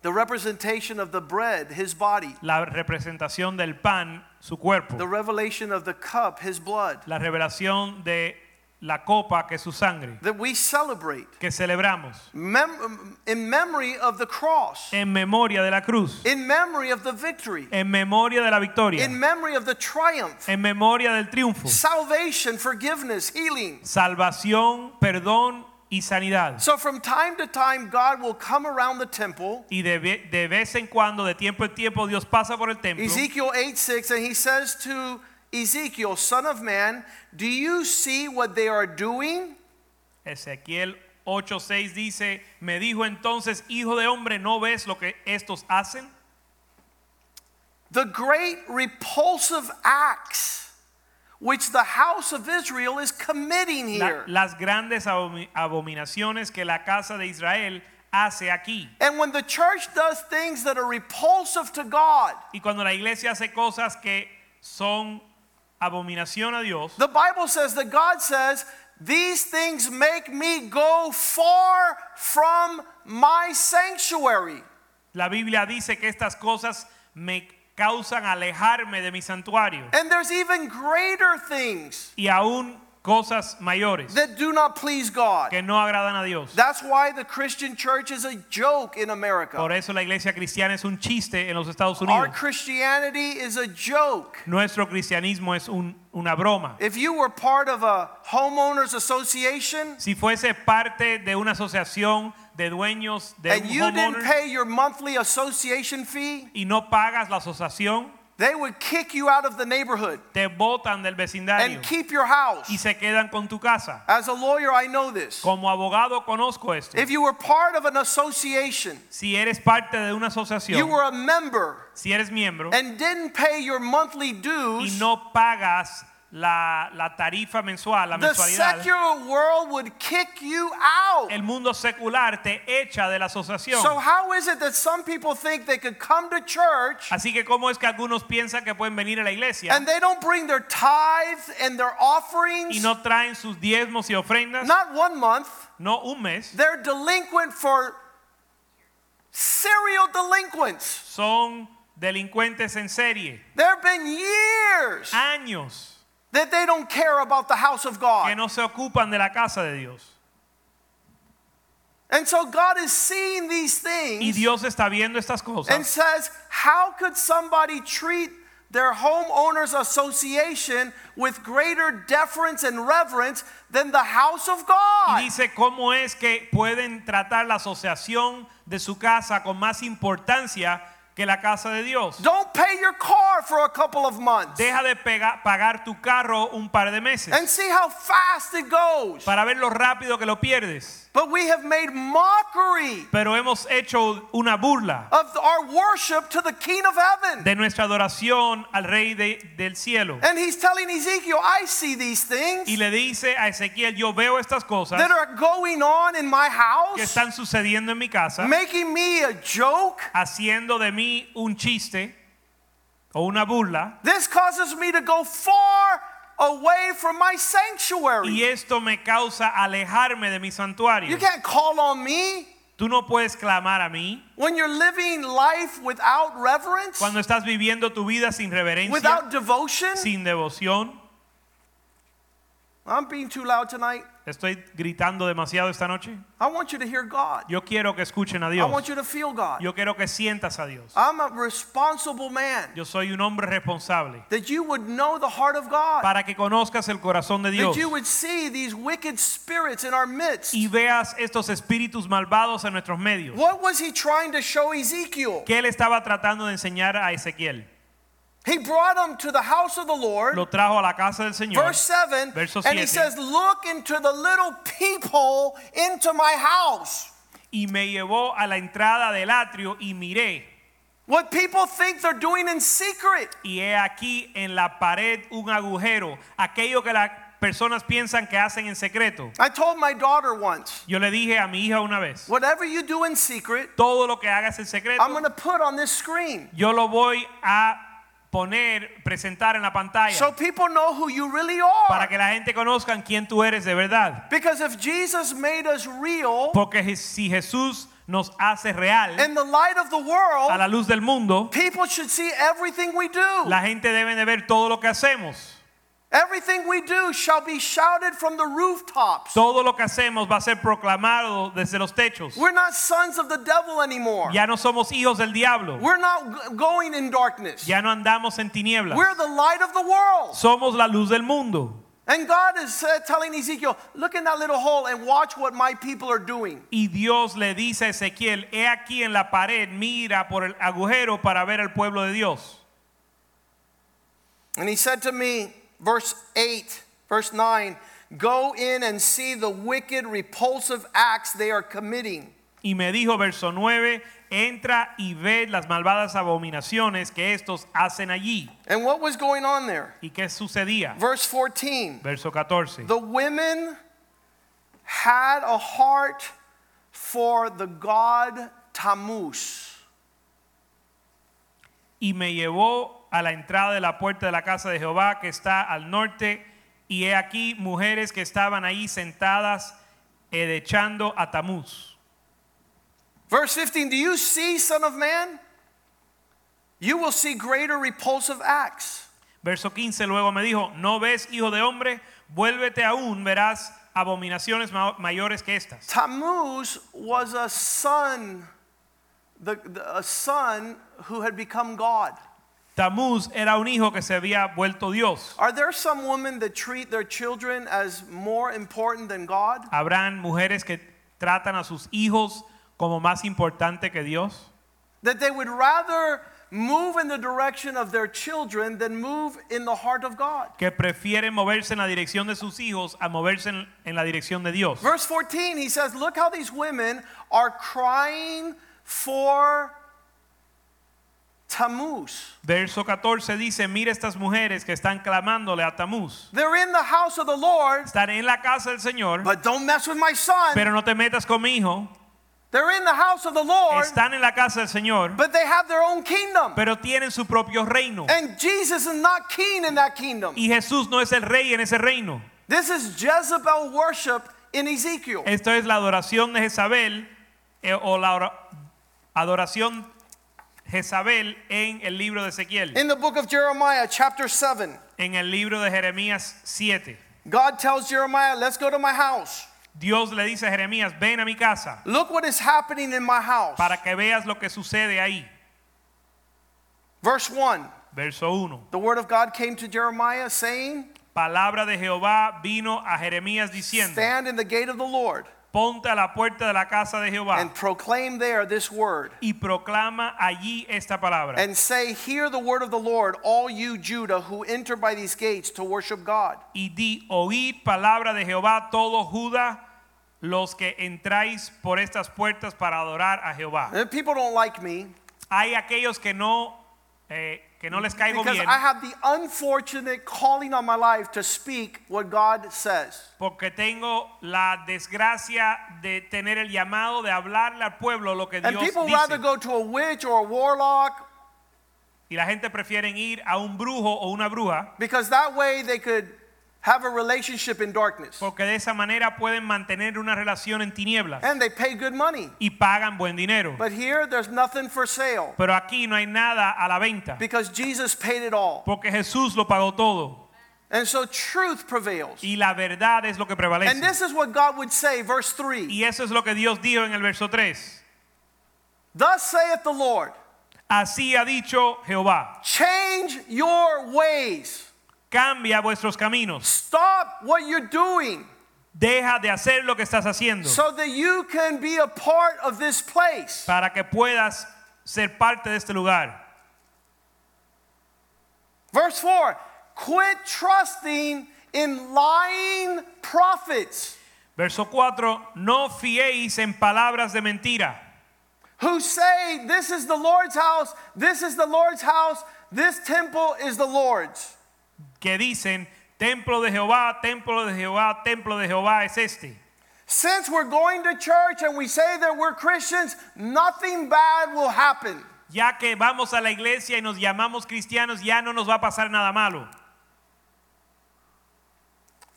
The representation of the bread, his body. La representación del pan, su cuerpo. The revelation of the cup, his blood. La revelación de la copa, que es su sangre. That we celebrate Que celebramos mem- in memory of the cross. en memoria de la cruz. In memory of the victory. En memoria de la victoria. In memory of the triumph. En memoria del triunfo. Salvation, forgiveness, healing. Salvación, perdón y sanidad. So from time to time, God will come around the temple. Y de, de vez en cuando, de tiempo en tiempo, Dios pasa por el templo. Ezekiel 8 6, and he says to Ezekiel, Son of man, do you see what they are doing? Ezequiel 8:6 dice, me dijo entonces, hijo de hombre, ¿no ves lo que estos hacen? The great repulsive acts which the house of Israel is committing La- here. las grandes abominaciones que la casa de Israel hace aquí. And when the church does things that are repulsive to God, Y cuando la iglesia hace cosas que son abominación a Dios, the Bible says that God says, These things make me go far from my sanctuary. la Biblia dice que estas cosas me causan alejarme de mi santuario. And there's even greater things. Y aún cosas mayores that do not please God. que no agradan a Dios. That's why the Christian church is a joke in America. Por eso la iglesia cristiana es un chiste en los Estados Our Unidos. Christianity is a joke. Nuestro cristianismo es un- una broma. If you were part of a homeowners association Si fuese parte de una asociación de dueños de and you didn't pay your monthly association fee, y no pagas la asociación, they would kick you out of the neighborhood te botan del vecindario and keep your house. y se quedan con tu casa. As a lawyer, I know this. Como abogado conozco esto. If you were part of an association, Si eres parte de una asociación, you were a member si eres miembro and didn't pay your monthly dues, y no pagas la, la tarifa mensual, la the mensualidad, secular world would kick you out. el mundo secular te echa de la asociación. So, how is it that some people think they could come to church Así que cómo es que algunos piensan que pueden venir a la iglesia and they don't bring their tithes and their y offerings? no traen sus diezmos y ofrendas, Not one month. no un mes, They're delinquent for serial delinquents. son delincuentes en serie, There have been years años that they don't care about the house of God. que no se ocupan de la casa de Dios. And so God is seeing these things. Y Dios está viendo estas cosas. and says, How could somebody treat their homeowners association with greater deference and reverence than the house of y God? dice cómo es que pueden tratar la asociación de su casa con más importancia que la casa de Dios. Don't pay your car for a couple of months Deja de pega- pagar tu carro un par de meses and see how fast it goes. para ver lo rápido que lo pierdes. But we have made mockery Pero hemos hecho una burla of our worship to the King of Heaven. de nuestra adoración al Rey de- del cielo. And he's telling Ezekiel, I see these Y things le dice a Ezequiel, yo veo estas cosas that are going on in my que house, están sucediendo en mi casa, making me a joke. haciendo de mí un chiste o una burla. This causes me to go far away from my Y sanctuary. esto me causa alejarme de mi santuario. You can't call on me Tú no puedes clamar a mí when you're living life without reverence, cuando estás viviendo tu vida sin reverencia, without devotion. sin devoción. I'm being too loud tonight. Estoy gritando demasiado esta noche. I want you to hear God. Yo quiero que escuchen a I Dios. want you to feel God. Yo quiero que sientas a Dios. I'm a responsible man. Yo soy un hombre responsable That you would know the heart of God. para que conozcas el corazón de Dios. That you would see these wicked spirits in our midst. y veas estos espíritus malvados en nuestros medios. What was he trying to show Ezekiel? ¿Qué él estaba tratando de enseñar a Ezequiel? He brought him to the house of the Lord. Lo trajo a la casa del Señor. Verse 7, Verso and he says, Look into the little peephole into my house. Y me llevó a la entrada del atrio y miré. What people think they're doing in secret. Y he aquí en la pared un agujero. Aquello que la personas piensan que hacen en secreto. I told my daughter once, Yo le dije a mi hija una vez, whatever you do in secret, todo lo que hagas en secreto, I'm going to put on this screen yo lo voy a poner, presentar en la pantalla so people know who you really para are. que la gente conozca quién tú eres de verdad. Because if Jesus made us real Porque si Jesús nos hace real in the light of the a world, la luz del mundo, people should see everything we do. la gente debe de ver todo lo que hacemos. Everything we do shall be shouted from the rooftops. Todo lo que hacemos va a ser proclamado desde los techos. We're not sons of the devil anymore. Ya no somos hijos del diablo. We're not going in darkness. Ya no andamos en tinieblas. We're the light of the world. Somos la luz del mundo. And God is uh, telling Ezekiel, look in that little hole and watch what my people are doing. Y Dios le dice a Ezequiel, he aquí en la pared, mira por el agujero para ver al pueblo de Dios. And he said to me, verse 8, verse 9, go in and see the wicked, repulsive acts they are committing. Y me dijo, verso 9, entra y ve las malvadas abominaciones que estos hacen allí. And what was going on there? ¿Y qué sucedía? Verse 14, Verso 14. the women had a heart for the god Tammuz. Y me llevó a la entrada de la puerta de la casa de Jehová que está al norte, y he aquí mujeres que estaban ahí sentadas edechando a Tamuz. Verse 15, do you see, Son of Man? You will see greater repulsive acts. Verso 15 luego me dijo, ¿no ves, hijo de hombre? Vuélvete aún, verás abominaciones ma- mayores que estas. Tammuz was a son, the, the- a son who had become God. Tamuz era un hijo que se había vuelto Dios. Are there some women that treat their children as more important than God? Habrán mujeres que tratan a sus hijos como más importante que Dios. That they would rather move in the direction of their children than move in the heart of God. Que prefieren moverse en la dirección de sus hijos a moverse en, en la dirección de Dios. Verse 14, he says, Look how these women are crying for Tammuz. Verso 14 dice, mira estas mujeres que están clamándole a Tamuz. They're in the house of the Lord, Están en la casa del Señor, but don't mess with my son. pero no te metas con mi hijo. They're in the house of the Lord, Están en la casa del Señor, but they have their own kingdom. pero tienen su propio reino. And Jesus is not king in that kingdom. Y Jesús no es el rey en ese reino. This is Jezebel worship in Ezekiel. Esto es la adoración de Jezabel eh, o la ora- adoración Jezabel en el libro de Ezequiel, In the book of Jeremiah, chapter 7, en el libro de Jeremías 7. God tells Jeremiah, Let's go to my house. Dios le dice a Jeremías, ven a mi casa Look what is happening in my house. para que veas lo que sucede ahí. Verse 1 Verso 1. The word of God came to Jeremiah, saying, Palabra de Jehová vino a Jeremías diciendo, Stand in the gate of the Lord ponte a la puerta de la casa de Jehová and proclaim there this word. y proclama allí esta palabra. And say, Hear the word of the Lord, all you Judah who enter by these gates to worship God. y di, oíd palabra de Jehová todo Judá, los que entráis por estas puertas para adorar a Jehová. And people don't like me Hay aquellos que no, eh, que no les caigo because bien I have the unfortunate calling on my life to speak what God says. porque tengo la desgracia de tener el llamado de hablarle al pueblo lo que And Dios people rather go to a witch or a warlock Y la gente prefiere ir a un brujo o una bruja because that way they could have a relationship in darkness. porque de esa manera pueden mantener una relación en tinieblas And they pay good money. y pagan buen dinero. But here there's nothing for sale Pero aquí no hay nada a la venta because Jesus paid it all. porque Jesús lo pagó todo And so truth prevails. y la verdad es lo que prevalece. And this is what God would say, verse 3 Y eso es lo que Dios dijo en el verso 3. Thus saith the Lord, Así ha dicho Jehová, change your ways, cambia vuestros caminos, stop what you're doing deja de hacer lo que estás haciendo so that you can be a part of this place. para que puedas ser parte de este lugar. Verse 4 quit trusting in lying prophets Verso 4, no fiéis en palabras de mentira, who say, This is the Lord's house, this is the Lord's house, this temple is the Lord's. Que dicen, Templo de Jehová, templo de Jehová, templo de Jehová es este. Since we're going to church and we say that we're Christians, nothing bad will happen. Ya que vamos a la iglesia y nos llamamos cristianos, ya no nos va a pasar nada malo.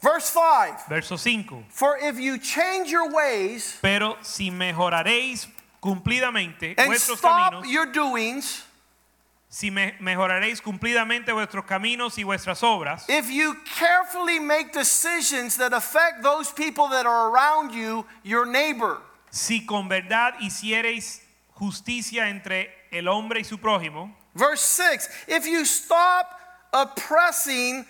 Verse 5 Verso 5. For if you change your ways Pero si mejoraréis cumplidamente and vuestros stop caminos, your doings, si me- mejoraréis cumplidamente vuestros caminos y vuestras obras, if you carefully make decisions that affect those people that are around you, your neighbor, si con verdad hiciereis justicia entre el hombre y su prójimo, Verse 6 If you stop oppressing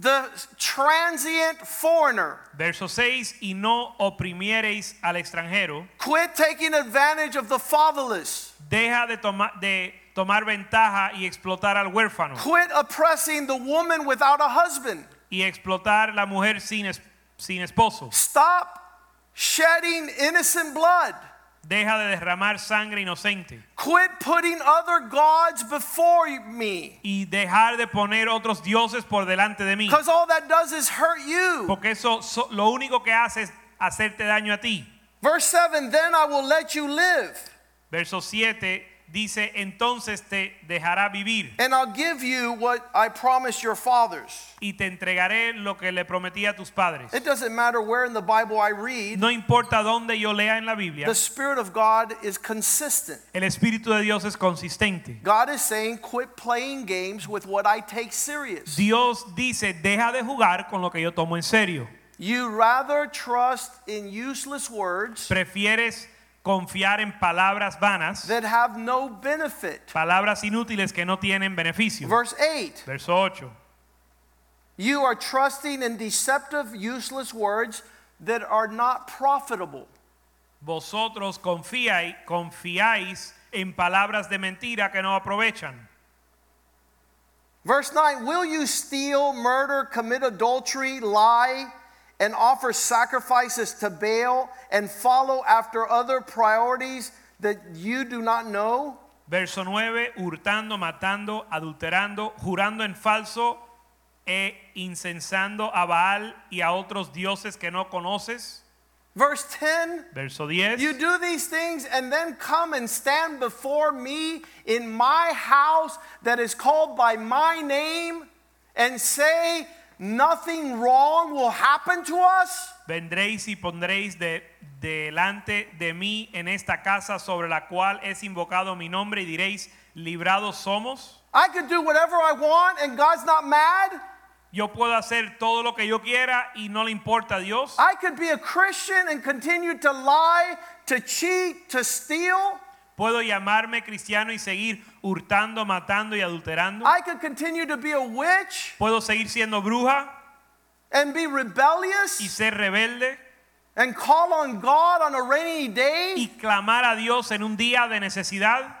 the transient foreigner, verso 6, y no oprimiereis al extranjero, quit taking advantage of the fatherless, deja de, toma- de tomar ventaja y explotar al huérfano quit oppressing the woman without a husband, y explotar la mujer sin, es- sin esposo. stop shedding innocent blood, Deja de derramar sangre inocente quit putting other gods before me, y dejar de poner otros dioses por delante de mí. because all that does is hurt you. Porque eso so- lo único que hace es hacerte daño a ti. Verse 7 Then I will let you live, Verso 7 dice, entonces te dejará vivir and I'll give you what I promised your fathers. y te entregaré lo que le prometí a tus padres. It doesn't matter where in the Bible I read. No importa dónde yo lea en la Biblia, The Spirit of God is consistent. el Espíritu de Dios es consistente. God is saying, quit playing games with what I take serious. Dios dice, deja de jugar con lo que yo tomo en serio. You rather trust in useless words Prefieres confiar en palabras vanas, that have no benefit. palabras inútiles que no tienen beneficio. Verse 8 Verso 8. You are trusting in deceptive, useless words that are not profitable. Vosotros confiáis, confiáis en palabras de mentira que no aprovechan. Verse 9 Will you steal, murder, commit adultery, lie, and offer sacrifices to Baal and follow after other priorities that you do not know? Verso 9, hurtando, matando, adulterando, jurando en falso e incensando a Baal y a otros dioses que no conoces. Verse 10 Verso 10. You do these things and then come and stand before me in my house that is called by my name and say, Nothing wrong will happen to us? Vendréis y pondréis de, delante de mí en esta casa sobre la cual es invocado mi nombre y diréis, librados somos. I could do whatever I want and God's not mad. Yo puedo hacer todo lo que yo quiera y no le importa a Dios. I could be a Christian and continue to lie, to cheat, to steal. Puedo llamarme cristiano y seguir hurtando, matando y adulterando. I could continue to be a witch Puedo seguir siendo bruja and be y rebellious ser rebelde and call on God on a rainy day. y clamar a Dios en un día de necesidad.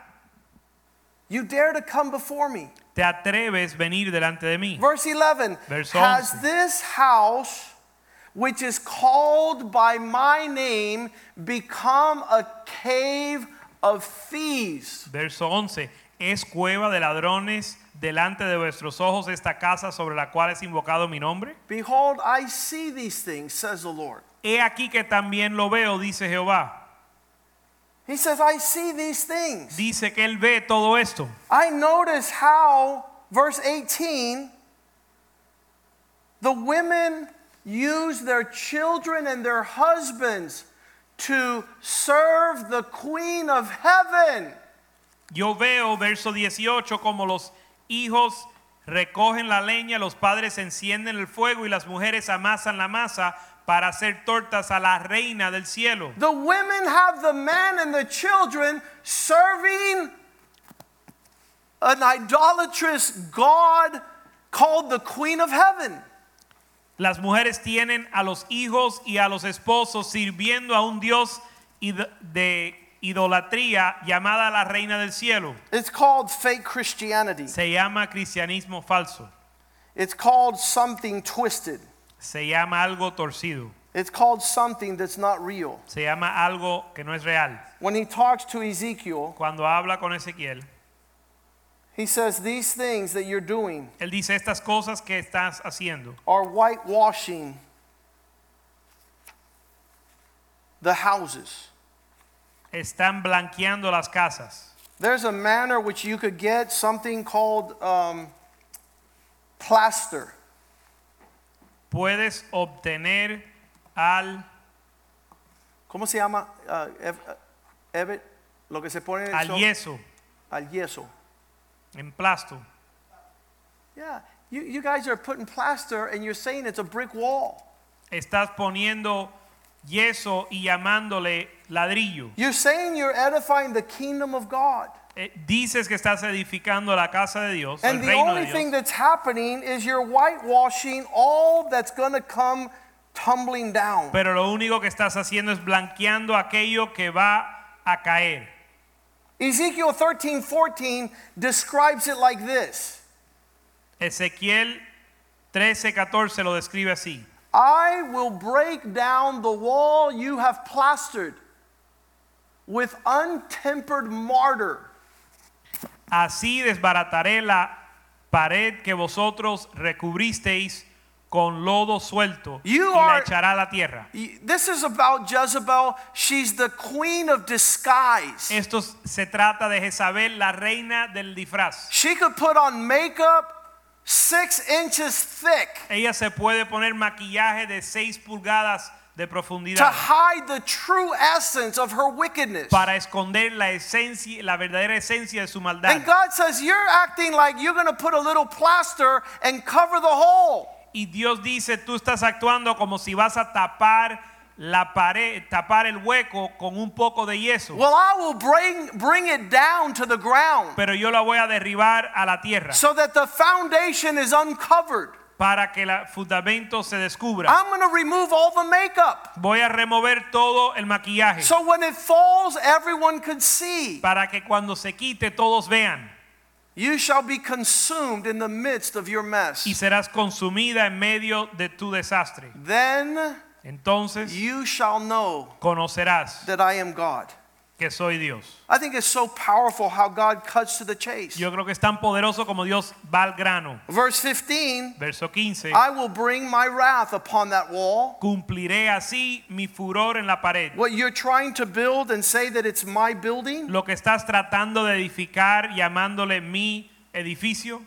You dare to come before me. Te atreves venir delante de mí. Verse 11 Verso Has 11. this house, which is called by my name, become a cave of thieves? Verso 11. Es cueva de ladrones delante de vuestros ojos esta casa sobre la cual es invocado mi nombre. Behold, I see these things, says the Lord. He aquí que también lo veo, dice Jehová. He says, I see these things. Dice que él ve todo esto. I notice how, verse 18, the women use their children and their husbands to serve the queen of heaven. Yo veo, verso 18, como los hijos recogen la leña, los padres encienden el fuego y las mujeres amasan la masa para hacer tortas a la reina del cielo. The women have the men and the children serving an idolatrous God called the queen of heaven. Las mujeres tienen a los hijos y a los esposos sirviendo a un Dios de idolatría llamada la reina del cielo. It's called fake Christianity. Se llama cristianismo falso. It's called something twisted. Se llama algo torcido. It's called something that's not real. Se llama algo que no es real. When he talks to Ezekiel, Cuando habla con Ezequiel, He says, These things that you're doing Él dice estas cosas que estás haciendo are whitewashing the houses. están blanqueando las casas. There's a manner which you could get something called um, plaster. Puedes obtener al, ¿Cómo se llama? Uh, Ev- uh, Evet, lo que se pone al son- yeso, al yeso. En plasto. Yeah, you, you guys are putting plaster and you're saying it's a brick wall. Estás poniendo yeso y llamándole ladrillo. You're saying you're edifying the kingdom of God. Eh, dices que estás edificando la casa de Dios, And el the reino only de thing Dios. that's happening is you're whitewashing all that's going to come tumbling down. Pero lo único que estás haciendo es blanqueando aquello que va a caer. Ezekiel 13 14 describes it like this Ezequiel 13:14 lo describe así. I will break down the wall you have plastered with untempered mortar. Así desbarataré la pared que vosotros recubristeis con lodo suelto You y la are- echará a la tierra. This is about Jezebel. She's the queen of disguise. Esto se trata de Jezabel, la reina del disfraz. She could put on makeup six inches thick Ella se puede poner maquillaje de 6 pulgadas de profundidad. to hide the true essence of her wickedness. para esconder la esencia, la verdadera esencia de su maldad. And God says, You're acting like you're going to put a little plaster and cover the hole. Y Dios dice, tú estás actuando como si vas a tapar la pared, tapar el hueco con un poco de yeso. Well, I will bring, bring it down to the ground Pero yo la voy a derribar a la tierra so that the foundation is uncovered. para que el fundamento se descubra. I'm going to remove all the makeup. Voy a remover todo el maquillaje So when it falls, everyone could see. para que cuando se quite todos vean You shall be consumed in the midst of your mess. y serás consumida en medio de tu desastre. Then Entonces you shall know conocerás that I am God. Que soy Dios. I think it's so powerful how God cuts to the chase. Yo creo que es tan poderoso como Dios va al grano. Verse 15 Verso 15. I will bring my wrath upon that wall. Cumpliré así mi furor en la pared. What you're trying to build and say that it's my building, Lo que estás tratando de edificar llamándole mi edificio,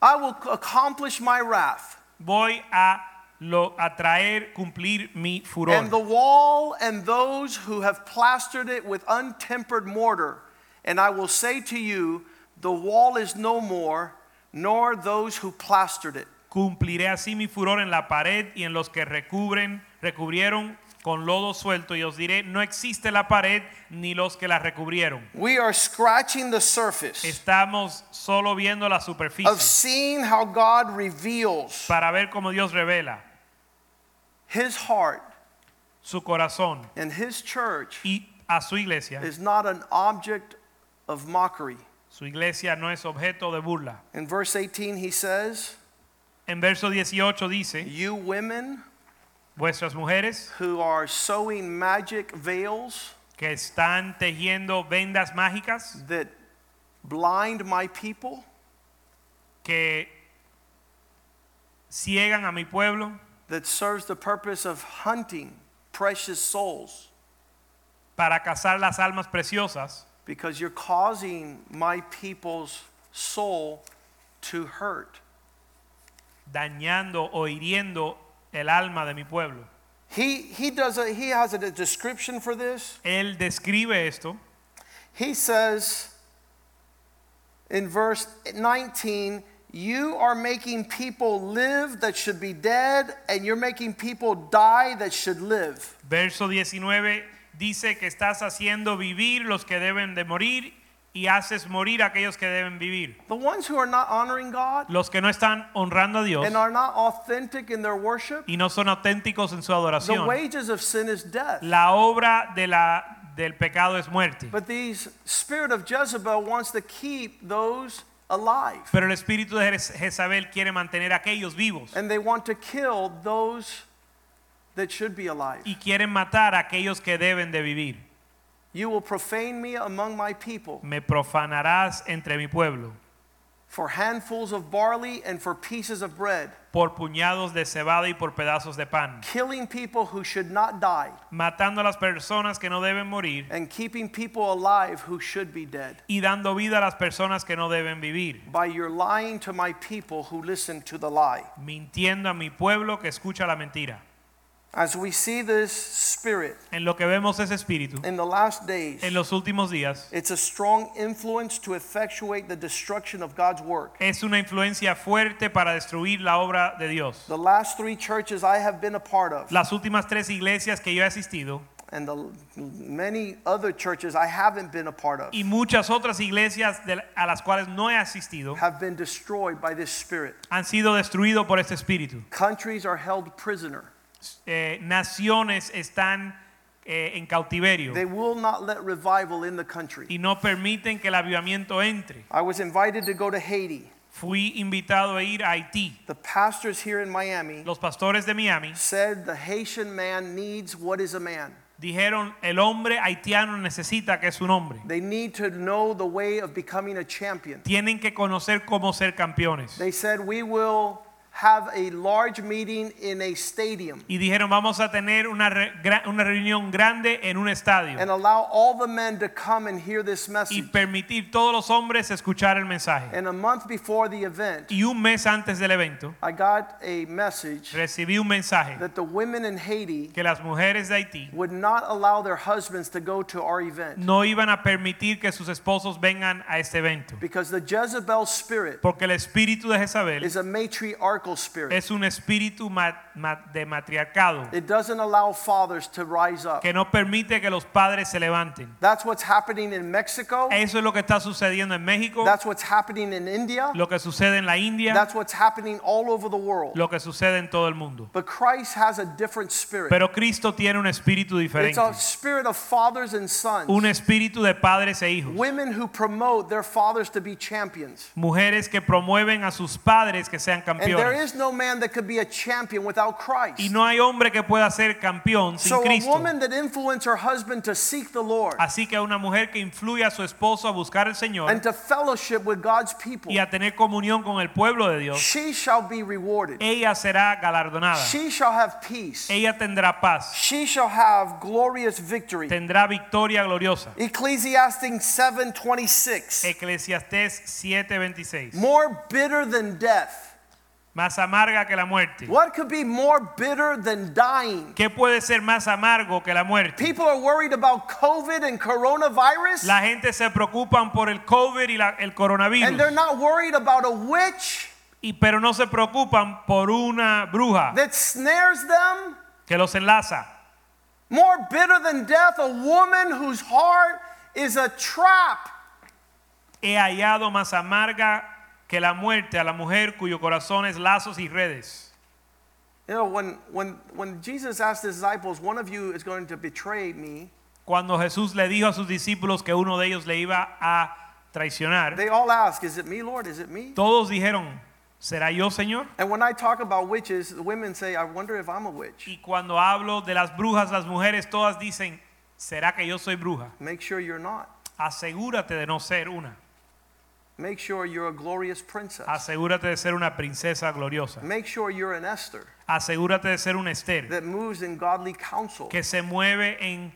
I will accomplish my wrath. voy a lo a traer cumplir mi furor. And the wall and those who have plastered it with untempered mortar. And I will say to you, the wall is no more, nor those who plastered it. Cumpliré así mi furor en la pared y en los que recubren, recubrieron con lodo suelto y os diré, no existe la pared ni los que la recubrieron. We are scratching the surface Estamos solo viendo la of superficie seeing how God reveals para ver cómo Dios revela his heart su corazón and his church y a su iglesia. is not an object of mockery. Su iglesia no es objeto de burla. In verse 18, he says, En verso 18 dice, You women vuestras mujeres who are sewing magic veils que están tejiendo vendas mágicas that blind my people, que ciegan a mi pueblo that serves the purpose of hunting precious souls, para cazar las almas preciosas, because you're causing my people's soul to hurt. dañando o hiriendo el alma de mi pueblo. He, he, does a, he has a description for this. Él describe esto He says in verse 19, You are making people live that should be dead, and you're making people die that should live. Verso 19 dice que estás haciendo vivir los que deben de morir y haces morir a aquellos que deben vivir. The ones who are not honoring God Los que no están honrando a Dios and are not authentic in their worship, y no son auténticos en su adoración. the wages of sin is death. La obra de la, del pecado es muerte. But the spirit of Jezebel wants to keep those alive. Pero el espíritu de Jez- Jezabel quiere mantener a aquellos vivos And they want to kill those that should be alive. y quieren matar a aquellos que deben de vivir. You will profane me among my people. Me profanarás entre mi pueblo. For handfuls of barley and for pieces of bread, por puñados de cebada y por pedazos de pan, killing people who should not die, matando a las personas que no deben morir and keeping people alive who should be dead. y dando vida a las personas que no deben vivir, By your lying to my people who listen to the lie. mintiendo a mi pueblo que escucha la mentira. As we see this spirit En lo que vemos ese espíritu in the last days, en los últimos días it's a strong influence to effectuate the destruction of God's work. es una influencia fuerte para destruir la obra de Dios. The last three churches I have been a part of, Las últimas tres iglesias que yo he asistido and the many other churches I haven't been a part of, y muchas otras iglesias de- a las cuales no he asistido have been destroyed by this spirit. han sido destruidos por este espíritu. Countries are held prisoner. Eh, naciones están eh, en cautiverio They will not let revival in the country. y no permiten que el avivamiento entre. I was invited to go to Haiti. Fui invitado a ir a Haití. The pastors here in Miami Los pastores de Miami said the Haitian man needs what is a man. dijeron el hombre haitiano necesita que es un hombre. They need to know the way of becoming a champion. Tienen que conocer cómo ser campeones. They said we will have a large meeting in a stadium Y dijeron vamos a tener una, re- una reunión grande en un estadio and allow all the men to come and hear this message. y permitir todos los hombres escuchar el mensaje. And a month before the event, Y un mes antes del evento I got a message recibí un mensaje that the women in Haiti que las mujeres de Haití would not allow their husbands to go to our event no iban a permitir que sus esposos vengan a este evento. because the Jezebel spirit Porque el espíritu de Jezabel is a matriarchal spirit. es un espíritu de matriarcado It doesn't allow fathers to rise up. que no permite que los padres se levanten. That's what's happening in Mexico. Eso es lo que está sucediendo en México, That's what's happening in India. lo que sucede en la India, That's what's happening all over the world. lo que sucede en todo el mundo. But Christ has a different spirit. Pero Cristo tiene un espíritu It's diferente, a spirit of fathers and sons. un espíritu de padres e hijos, Women who promote their fathers to be champions. mujeres que promueven a sus padres que sean And there is no man that could be a champion without Christ. Y no hay hombre que pueda ser campeón sin So a woman that influenced her husband to seek the Lord Así que una mujer que influye a su esposo a buscar al Señor and to fellowship with God's people, y a tener comunión con el pueblo de Dios, she shall be rewarded. ella será galardonada. She shall have peace. Ella tendrá paz, She shall have glorious victory. tendrá victoria gloriosa. Ecclesiastes 7:26. Eclesiastés 7:26. More bitter than death. Más amarga que la muerte. What could be more bitter than dying? ¿Qué puede ser más amargo que la muerte? People are worried about COVID and coronavirus, La gente se preocupan por el COVID y la- el and they're not worried about a witch y, pero no se preocupan por una bruja that snares them. que los enlaza. More bitter than death, a woman whose heart is a trap. He hallado más amarga que la muerte a la mujer cuyo corazón es lazos y redes. You know, when, when, when Jesus asked his disciples, one of you is going to betray me, Cuando Jesús le dijo a sus discípulos que uno de ellos le iba a traicionar, they all ask, Is it me, Lord? Is it me? todos dijeron, ¿será yo, Señor? And when I talk about witches, the women say, I wonder if I'm a witch. Y cuando hablo de las brujas, las mujeres todas dicen, ¿será que yo soy bruja? Make sure you're not. Asegúrate de no ser una. Make sure you're a glorious princess. Asegúrate de ser una princesa gloriosa. Make sure you're an Esther Asegúrate de ser un Esther that moves in godly counsel que se mueve en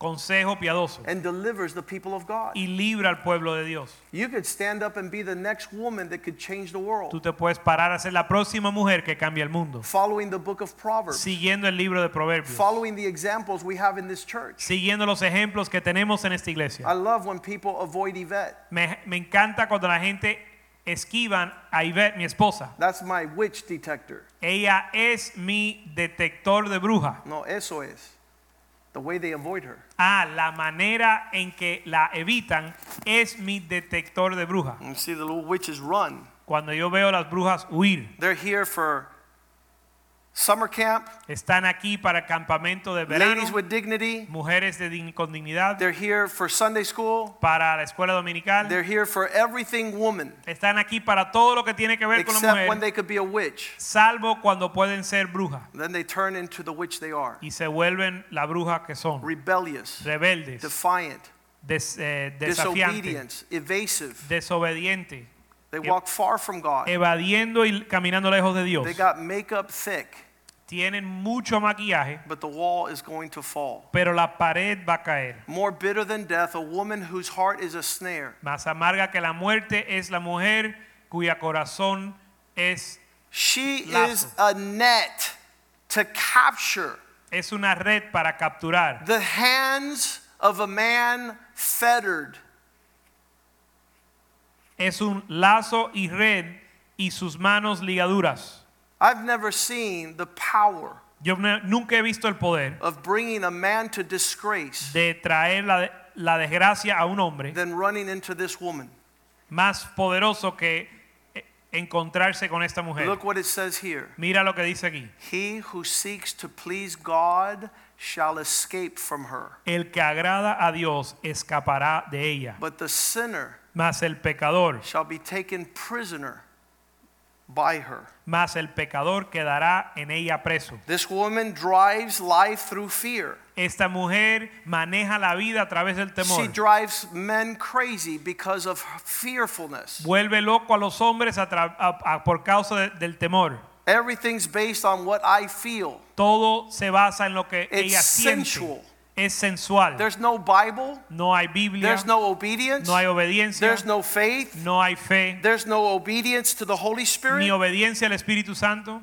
consejo piadoso and delivers the people of God. y libra al pueblo de Dios. You could stand up and be the next woman that could change the Tú world. te puedes parar a ser la próxima mujer que cambia el mundo, Following the book of Proverbs, siguiendo el libro de Proverbios, following the examples we have in this church. siguiendo los ejemplos que tenemos en esta I iglesia. love when people avoid Yvette. Me, me encanta cuando la gente esquivan a Ivette, mi esposa. That's my witch detector. Ella es mi detector de bruja. No, eso es. The way they avoid her. Ah, la manera en que la evitan es mi detector de bruja. You see the little witches run. Cuando yo veo las brujas huir, They're here for summer camp, están aquí para campamento de verano, ladies with dignity. mujeres de con dignidad, They're here for Sunday school. para la escuela dominical, They're here for everything woman, están aquí para todo lo que tiene que ver con la except when they could be a witch. salvo cuando pueden ser brujas Then they turn into the witch they are. y se vuelven la bruja que son, Rebellious, rebeldes, defiant, des- eh, disobedience, evasive. desobedientes. They walk far from God. evadiendo y caminando lejos de Dios. They got makeup thick, Tienen mucho maquillaje, but the wall is going to fall. pero la pared va a caer. More bitter than death, a woman whose heart is a snare. Más amarga que la muerte es la mujer cuya corazón es, She Lazo. is a net to capture es una red para capturar. the hands of a man fettered. Es un lazo y red y sus manos ligaduras. I've never seen the power Yo nunca he visto el poder of bringing a man to disgrace de traer la, la desgracia a un hombre than running into this woman. más poderoso que encontrarse con esta mujer. Look what it says here. Mira lo que dice aquí. He who seeks to please God shall escape from her. El que agrada a Dios escapará de ella, But the sinner mas el pecador, shall be taken prisoner by her. mas el pecador quedará en ella preso. This woman drives life through fear. Esta mujer maneja la vida a través del temor. She drives men crazy because of fearfulness. Vuelve loco a los hombres a a- a- por causa de- del temor. Everything's based on what I feel. Todo se basa en lo que It's ella siente. Es sensual. There's no Bible, No hay Biblia, there's no obedience, no hay obediencia, there's no faith, no hay fe, there's no obedience to the Holy Spirit. ni obediencia al Espíritu Santo.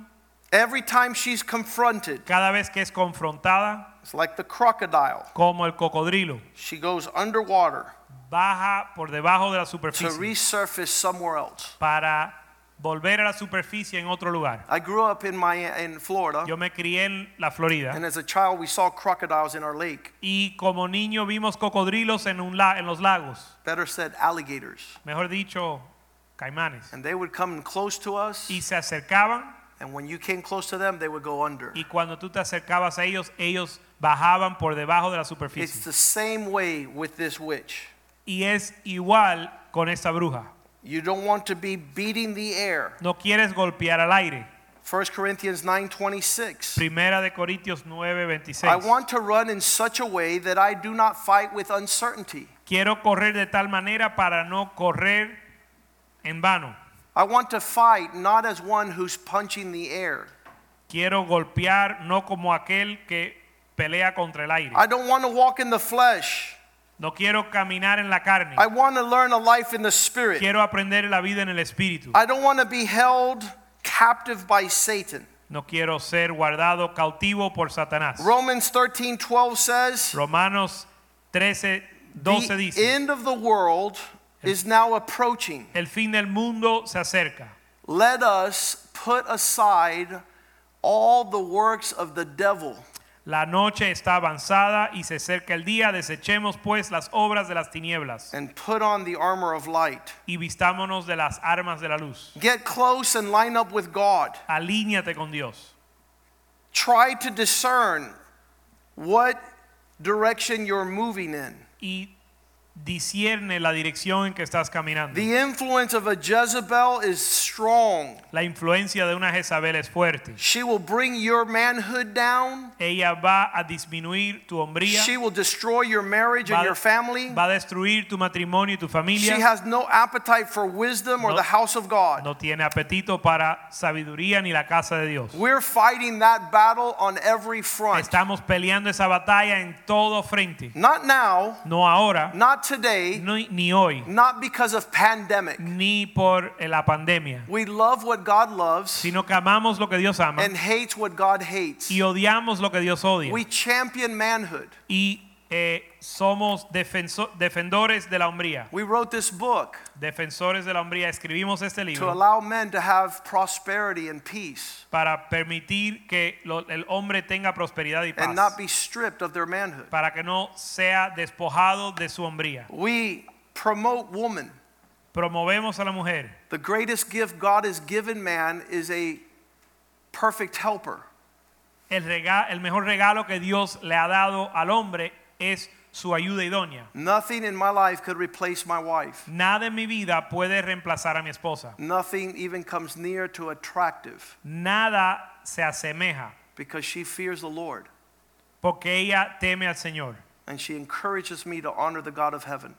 Every time she's confronted, Cada vez que es confrontada, it's like the crocodile. como el cocodrilo, She goes underwater baja por debajo de la superficie. to resurface somewhere else. para volver a la superficie en otro lugar. I grew up in my in Florida, Yo me crié en la Florida and as a child we saw crocodiles in our lake. y como niño vimos cocodrilos en, un la- en los lagos, Better said, alligators. mejor dicho, caimanes. And they would come close to us, Y se acercaban and when you came close to them, they would go under. y cuando tú te acercabas a ellos, ellos bajaban por debajo de la superficie. It's the same way with this witch. Y es igual con esta bruja. You don't want to be beating the air. No quieres golpear al aire. 1 Corinthians 9:26. Primera de Corintios 9, I want to run in such a way that I do not fight with uncertainty. Quiero correr de tal manera para no correr en vano. I want to fight not as one who's punching the air. Quiero golpear no como aquel que pelea contra el aire. I don't want to walk in the flesh. No quiero caminar en la carne. I want to learn a life in the spirit. Quiero aprender la vida en el espíritu. I don't want to be held captive by Satan. No quiero ser guardado cautivo por Satanás. Romans 13:12 says, Romanos 13, 12 "The dice, end of the world is now approaching. el fin del mundo se acerca. Let us put aside all the works of the devil La noche está avanzada y se acerca el día. Desechemos pues las obras de las tinieblas and put on the armor of light. y vistámonos de las armas de la luz. Get close and line up with God. Alíñate con Dios. Try to discern what direction you're moving in. y discierne la dirección en que estás caminando. The influence of a Jezebel is strong. La influencia de una Jezabel es fuerte. She will bring your manhood down. Ella va a disminuir tu hombría, She will destroy your marriage va, and your family. va a destruir tu matrimonio y tu familia. She has no appetite for wisdom or the house of God. No tiene apetito para sabiduría ni la casa de Dios. We're fighting that battle on every front. Estamos peleando esa batalla en todo frente. Not now, No ahora, not today, no- ni hoy, not because of pandemic. ni por la pandemia, We love what God loves sino que amamos lo que Dios ama and hates what God hates. y odiamos lo que Dios odia. We champion manhood. y eh, somos defenso- defensores de la hombría. We wrote this book Defensores de la hombría. Escribimos este to libro allow men to have prosperity and peace para permitir que lo- el hombre tenga prosperidad y and not paz. be stripped of their manhood. Para que no sea despojado de su hombría. We promote woman. Promovemos a la mujer. The greatest gift God has given man is a perfect helper. El, rega- el mejor regalo que Dios le ha dado al hombre es su ayuda idónea. Nothing in my life could replace my wife. Nada en mi vida puede reemplazar a mi esposa. Nothing even comes near to attractive Nada se asemeja because she fears the Lord porque ella teme al Señor. and she encourages me to honor the God of heaven.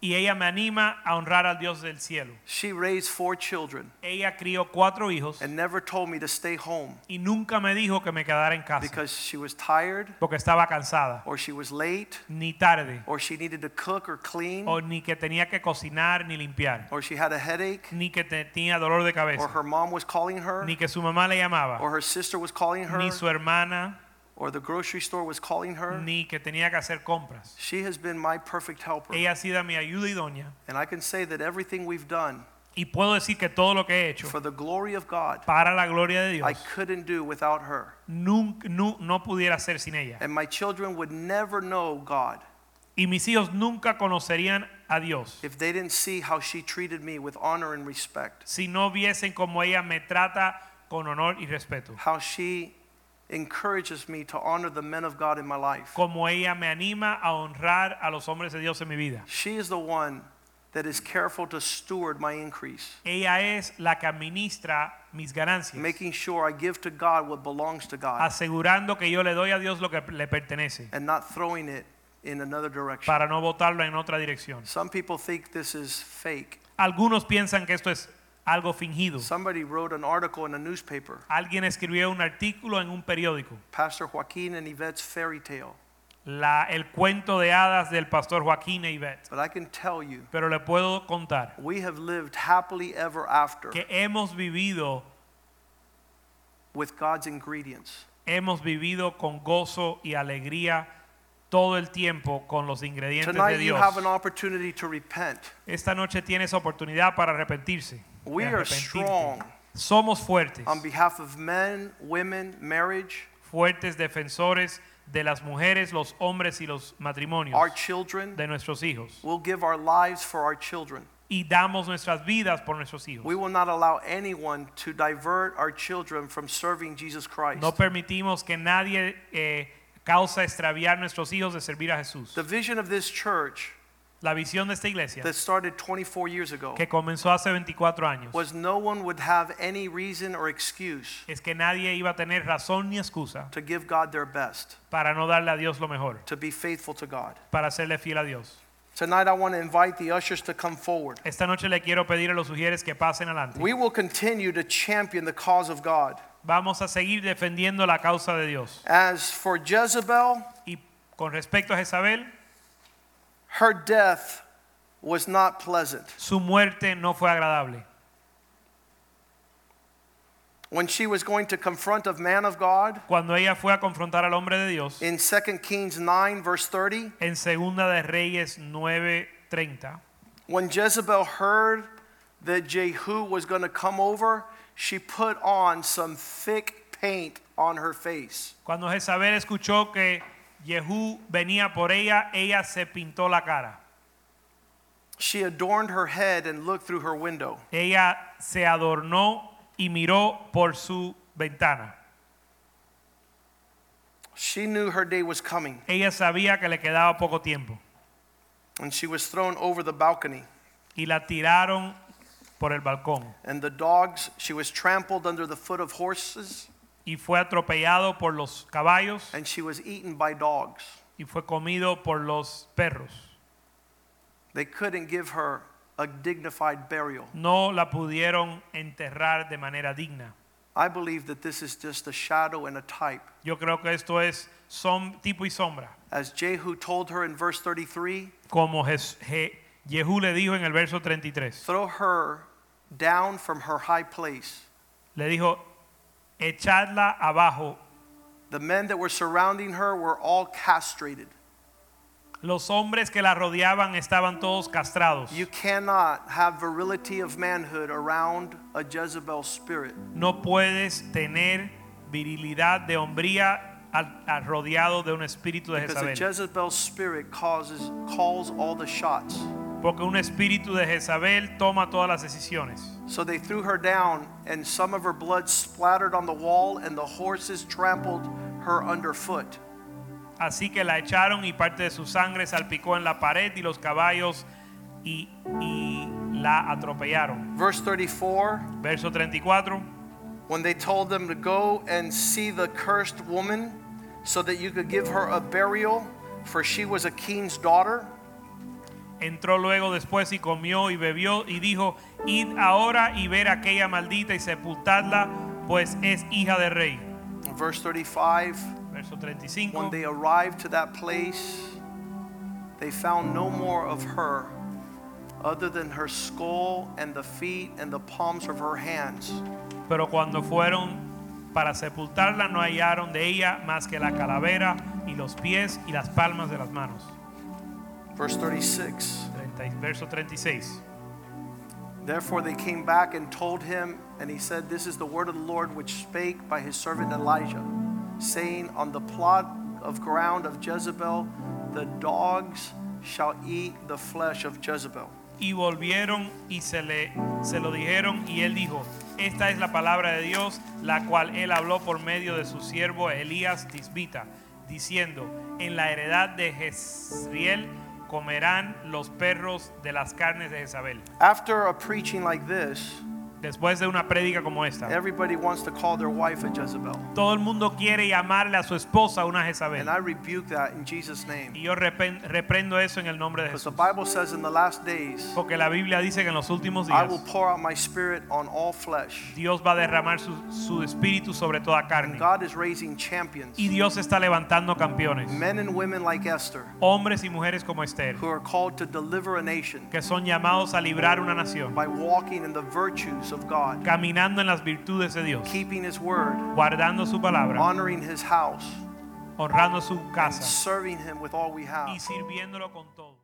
Y ella me anima a honrar al Dios del cielo. She raised four children Ella crió cuatro hijos and never told me to stay home y nunca me dijo que me quedara en casa because she was tired porque estaba cansada, or she was late ni tarde, or she needed to cook or clean o ni que tenía que cocinar ni limpiar, or she had a headache ni que tenía dolor de or her mom was calling her ni que su mamá le llamaba, or her sister was calling her ni su hermana, or the grocery store was calling her. ni que tenía que hacer compras. She has been my perfect helper. Ella ha sido mi ayuda idónea And I can say that everything we've done y puedo decir que todo lo que he hecho for the glory of God, para la gloria de I Dios couldn't do without her. nunca, no, no pudiera ser sin ella. And my children would never know God Y mis hijos nunca conocerían a Dios if they didn't see how she treated me with honor and respect, si no viesen como ella me trata con honor y respeto. how she encourages me to honor the men of God in my life. Como ella me anima a honrar a los hombres de Dios en mi vida. She is the one that is careful to steward my increase, Ella es la que administra mis ganancias, making sure I give to God what belongs to God asegurando que yo le doy a Dios lo que le pertenece and not throwing it in another direction. para no botarlo en otra dirección. Some people think this is fake. Algunos piensan que esto es algo fingido. Somebody wrote an article in a newspaper, Alguien escribió un artículo en un periódico, Pastor Joaquin and Yvette's fairy tale. la, el cuento de hadas del pastor Joaquín e Ivette. But I can tell you, Pero le puedo contar we have lived happily ever after que hemos vivido, with God's ingredients. hemos vivido con gozo y alegría todo el tiempo con los ingredientes de Tonight you Dios. have an opportunity to repent. Esta noche tienes oportunidad para arrepentirse. We are strong Somos fuertes, on behalf of men, women, marriage, fuertes defensores de las mujeres, los hombres y los matrimonios our children. de nuestros hijos. We'll give our lives for our children. Y damos nuestras vidas por nuestros hijos. We will not allow anyone to divert our children from serving Jesus Christ. No permitimos que nadie eh, causa extraviar nuestros hijos de servir a Jesús. The vision of this church La visión de esta iglesia, that started 24 years ago que comenzó hace 24 años, was no one would have any reason or excuse es que nadie iba a tener razón ni excusa to give God their best, para no darle a Dios lo mejor, to be faithful to God. para serle fiel a Dios. Tonight I want to invite the ushers to come forward. Esta noche le quiero pedir a los sugieres que pasen adelante. We will continue to champion the cause of God. Vamos a seguir defendiendo la causa de Dios. As for Jezebel, Y con respecto a Jezabel, her death was not pleasant. su muerte no fue agradable. When she was going to confront a man of God, Cuando ella fue a confrontar al hombre de Dios, in 2 Kings 9, verse 30, en Segunda de Reyes 9:30, when Jezebel heard that Jehu was going to come over, she put on some thick paint on her face. cuando Jezabel escuchó que Jehú venía por ella, ella se pintó la cara. She adorned her head and looked through her window. Ella se adornó y miró por su ventana. She knew her day was coming, Ella sabía que le quedaba poco tiempo and she was thrown over the balcony. y la tiraron por el balcón And the dogs, she was trampled under the foot of horses, y fue atropellado por los caballos and she was eaten by dogs. y fue comido por los perros. They couldn't give her a dignified burial. No la pudieron enterrar de manera digna. I believe that this is just a shadow and a type. Yo creo que esto es som, tipo y sombra. As Jehu told her in verse 33, Como Jes- Je- Jehú le dijo en el verso 33. throw her down from her high place. Le dijo, echadla abajo. The men that were surrounding her were all castrated. Los hombres que la rodeaban estaban todos castrados. You cannot have virility of manhood around a Jezebel spirit. No puedes tener virilidad de hombría al, al rodeado de un espíritu de Because a Jezabel. Jezebel spirit causes, calls all the shots. Porque un espíritu de Jezabel toma todas las decisiones. So they threw her down, and some of her blood splattered on the wall, and the horses trampled her underfoot. Así que la echaron y parte de su sangre salpicó en la pared y los caballos y, y la atropellaron. Verse 34 Verso 34. when they told them to go and see the cursed woman so that you could give her a burial, for she was a king's daughter. Entró luego después y comió y bebió y dijo, id ahora y ver aquella maldita y sepultadla, pues es hija de rey. Verse 35, Verso 35. when they arrived to that place, they found no more of her other than her skull and the feet and the palms of her hands. Pero cuando fueron para sepultarla no hallaron de ella más que la calavera y los pies y las palmas de las manos. Verse 36. 30 verso 36. Therefore they came back and told him, and he said, This is the word of the Lord which spake by his servant Elijah, saying, On the plot of ground of Jezebel, the dogs shall eat the flesh of Jezebel. Y volvieron y se, le, se lo dijeron y él dijo, esta es la palabra de Dios, la cual él habló por medio de su siervo Elías Tisbita, diciendo, en la heredad de Jezreel comerán los perros de las carnes de Jezabel. After a preaching like this, Después de una prédica como esta, everybody wants to call their wife a Jezebel. todo el mundo quiere llamarle a su esposa una Jezabel. And I rebuke that in Jesus' name. Y yo repen- reprendo eso en el nombre de Because the Jesús. Bible says in the last days, Porque la Biblia dice que en los últimos I días will pour out my spirit on all flesh. Dios va a derramar su, su espíritu sobre toda And carne. God is raising champions, Y Dios está levantando campeones, men and women like Esther, hombres y mujeres como Esther, who are called to deliver a nation que son llamados a librar una nación, by walking in the virtues of God, caminando en las virtudes de Dios, keeping His word, guardando su palabra, honoring His house, honrando su casa serving Him with all we have. y sirviéndolo con todo.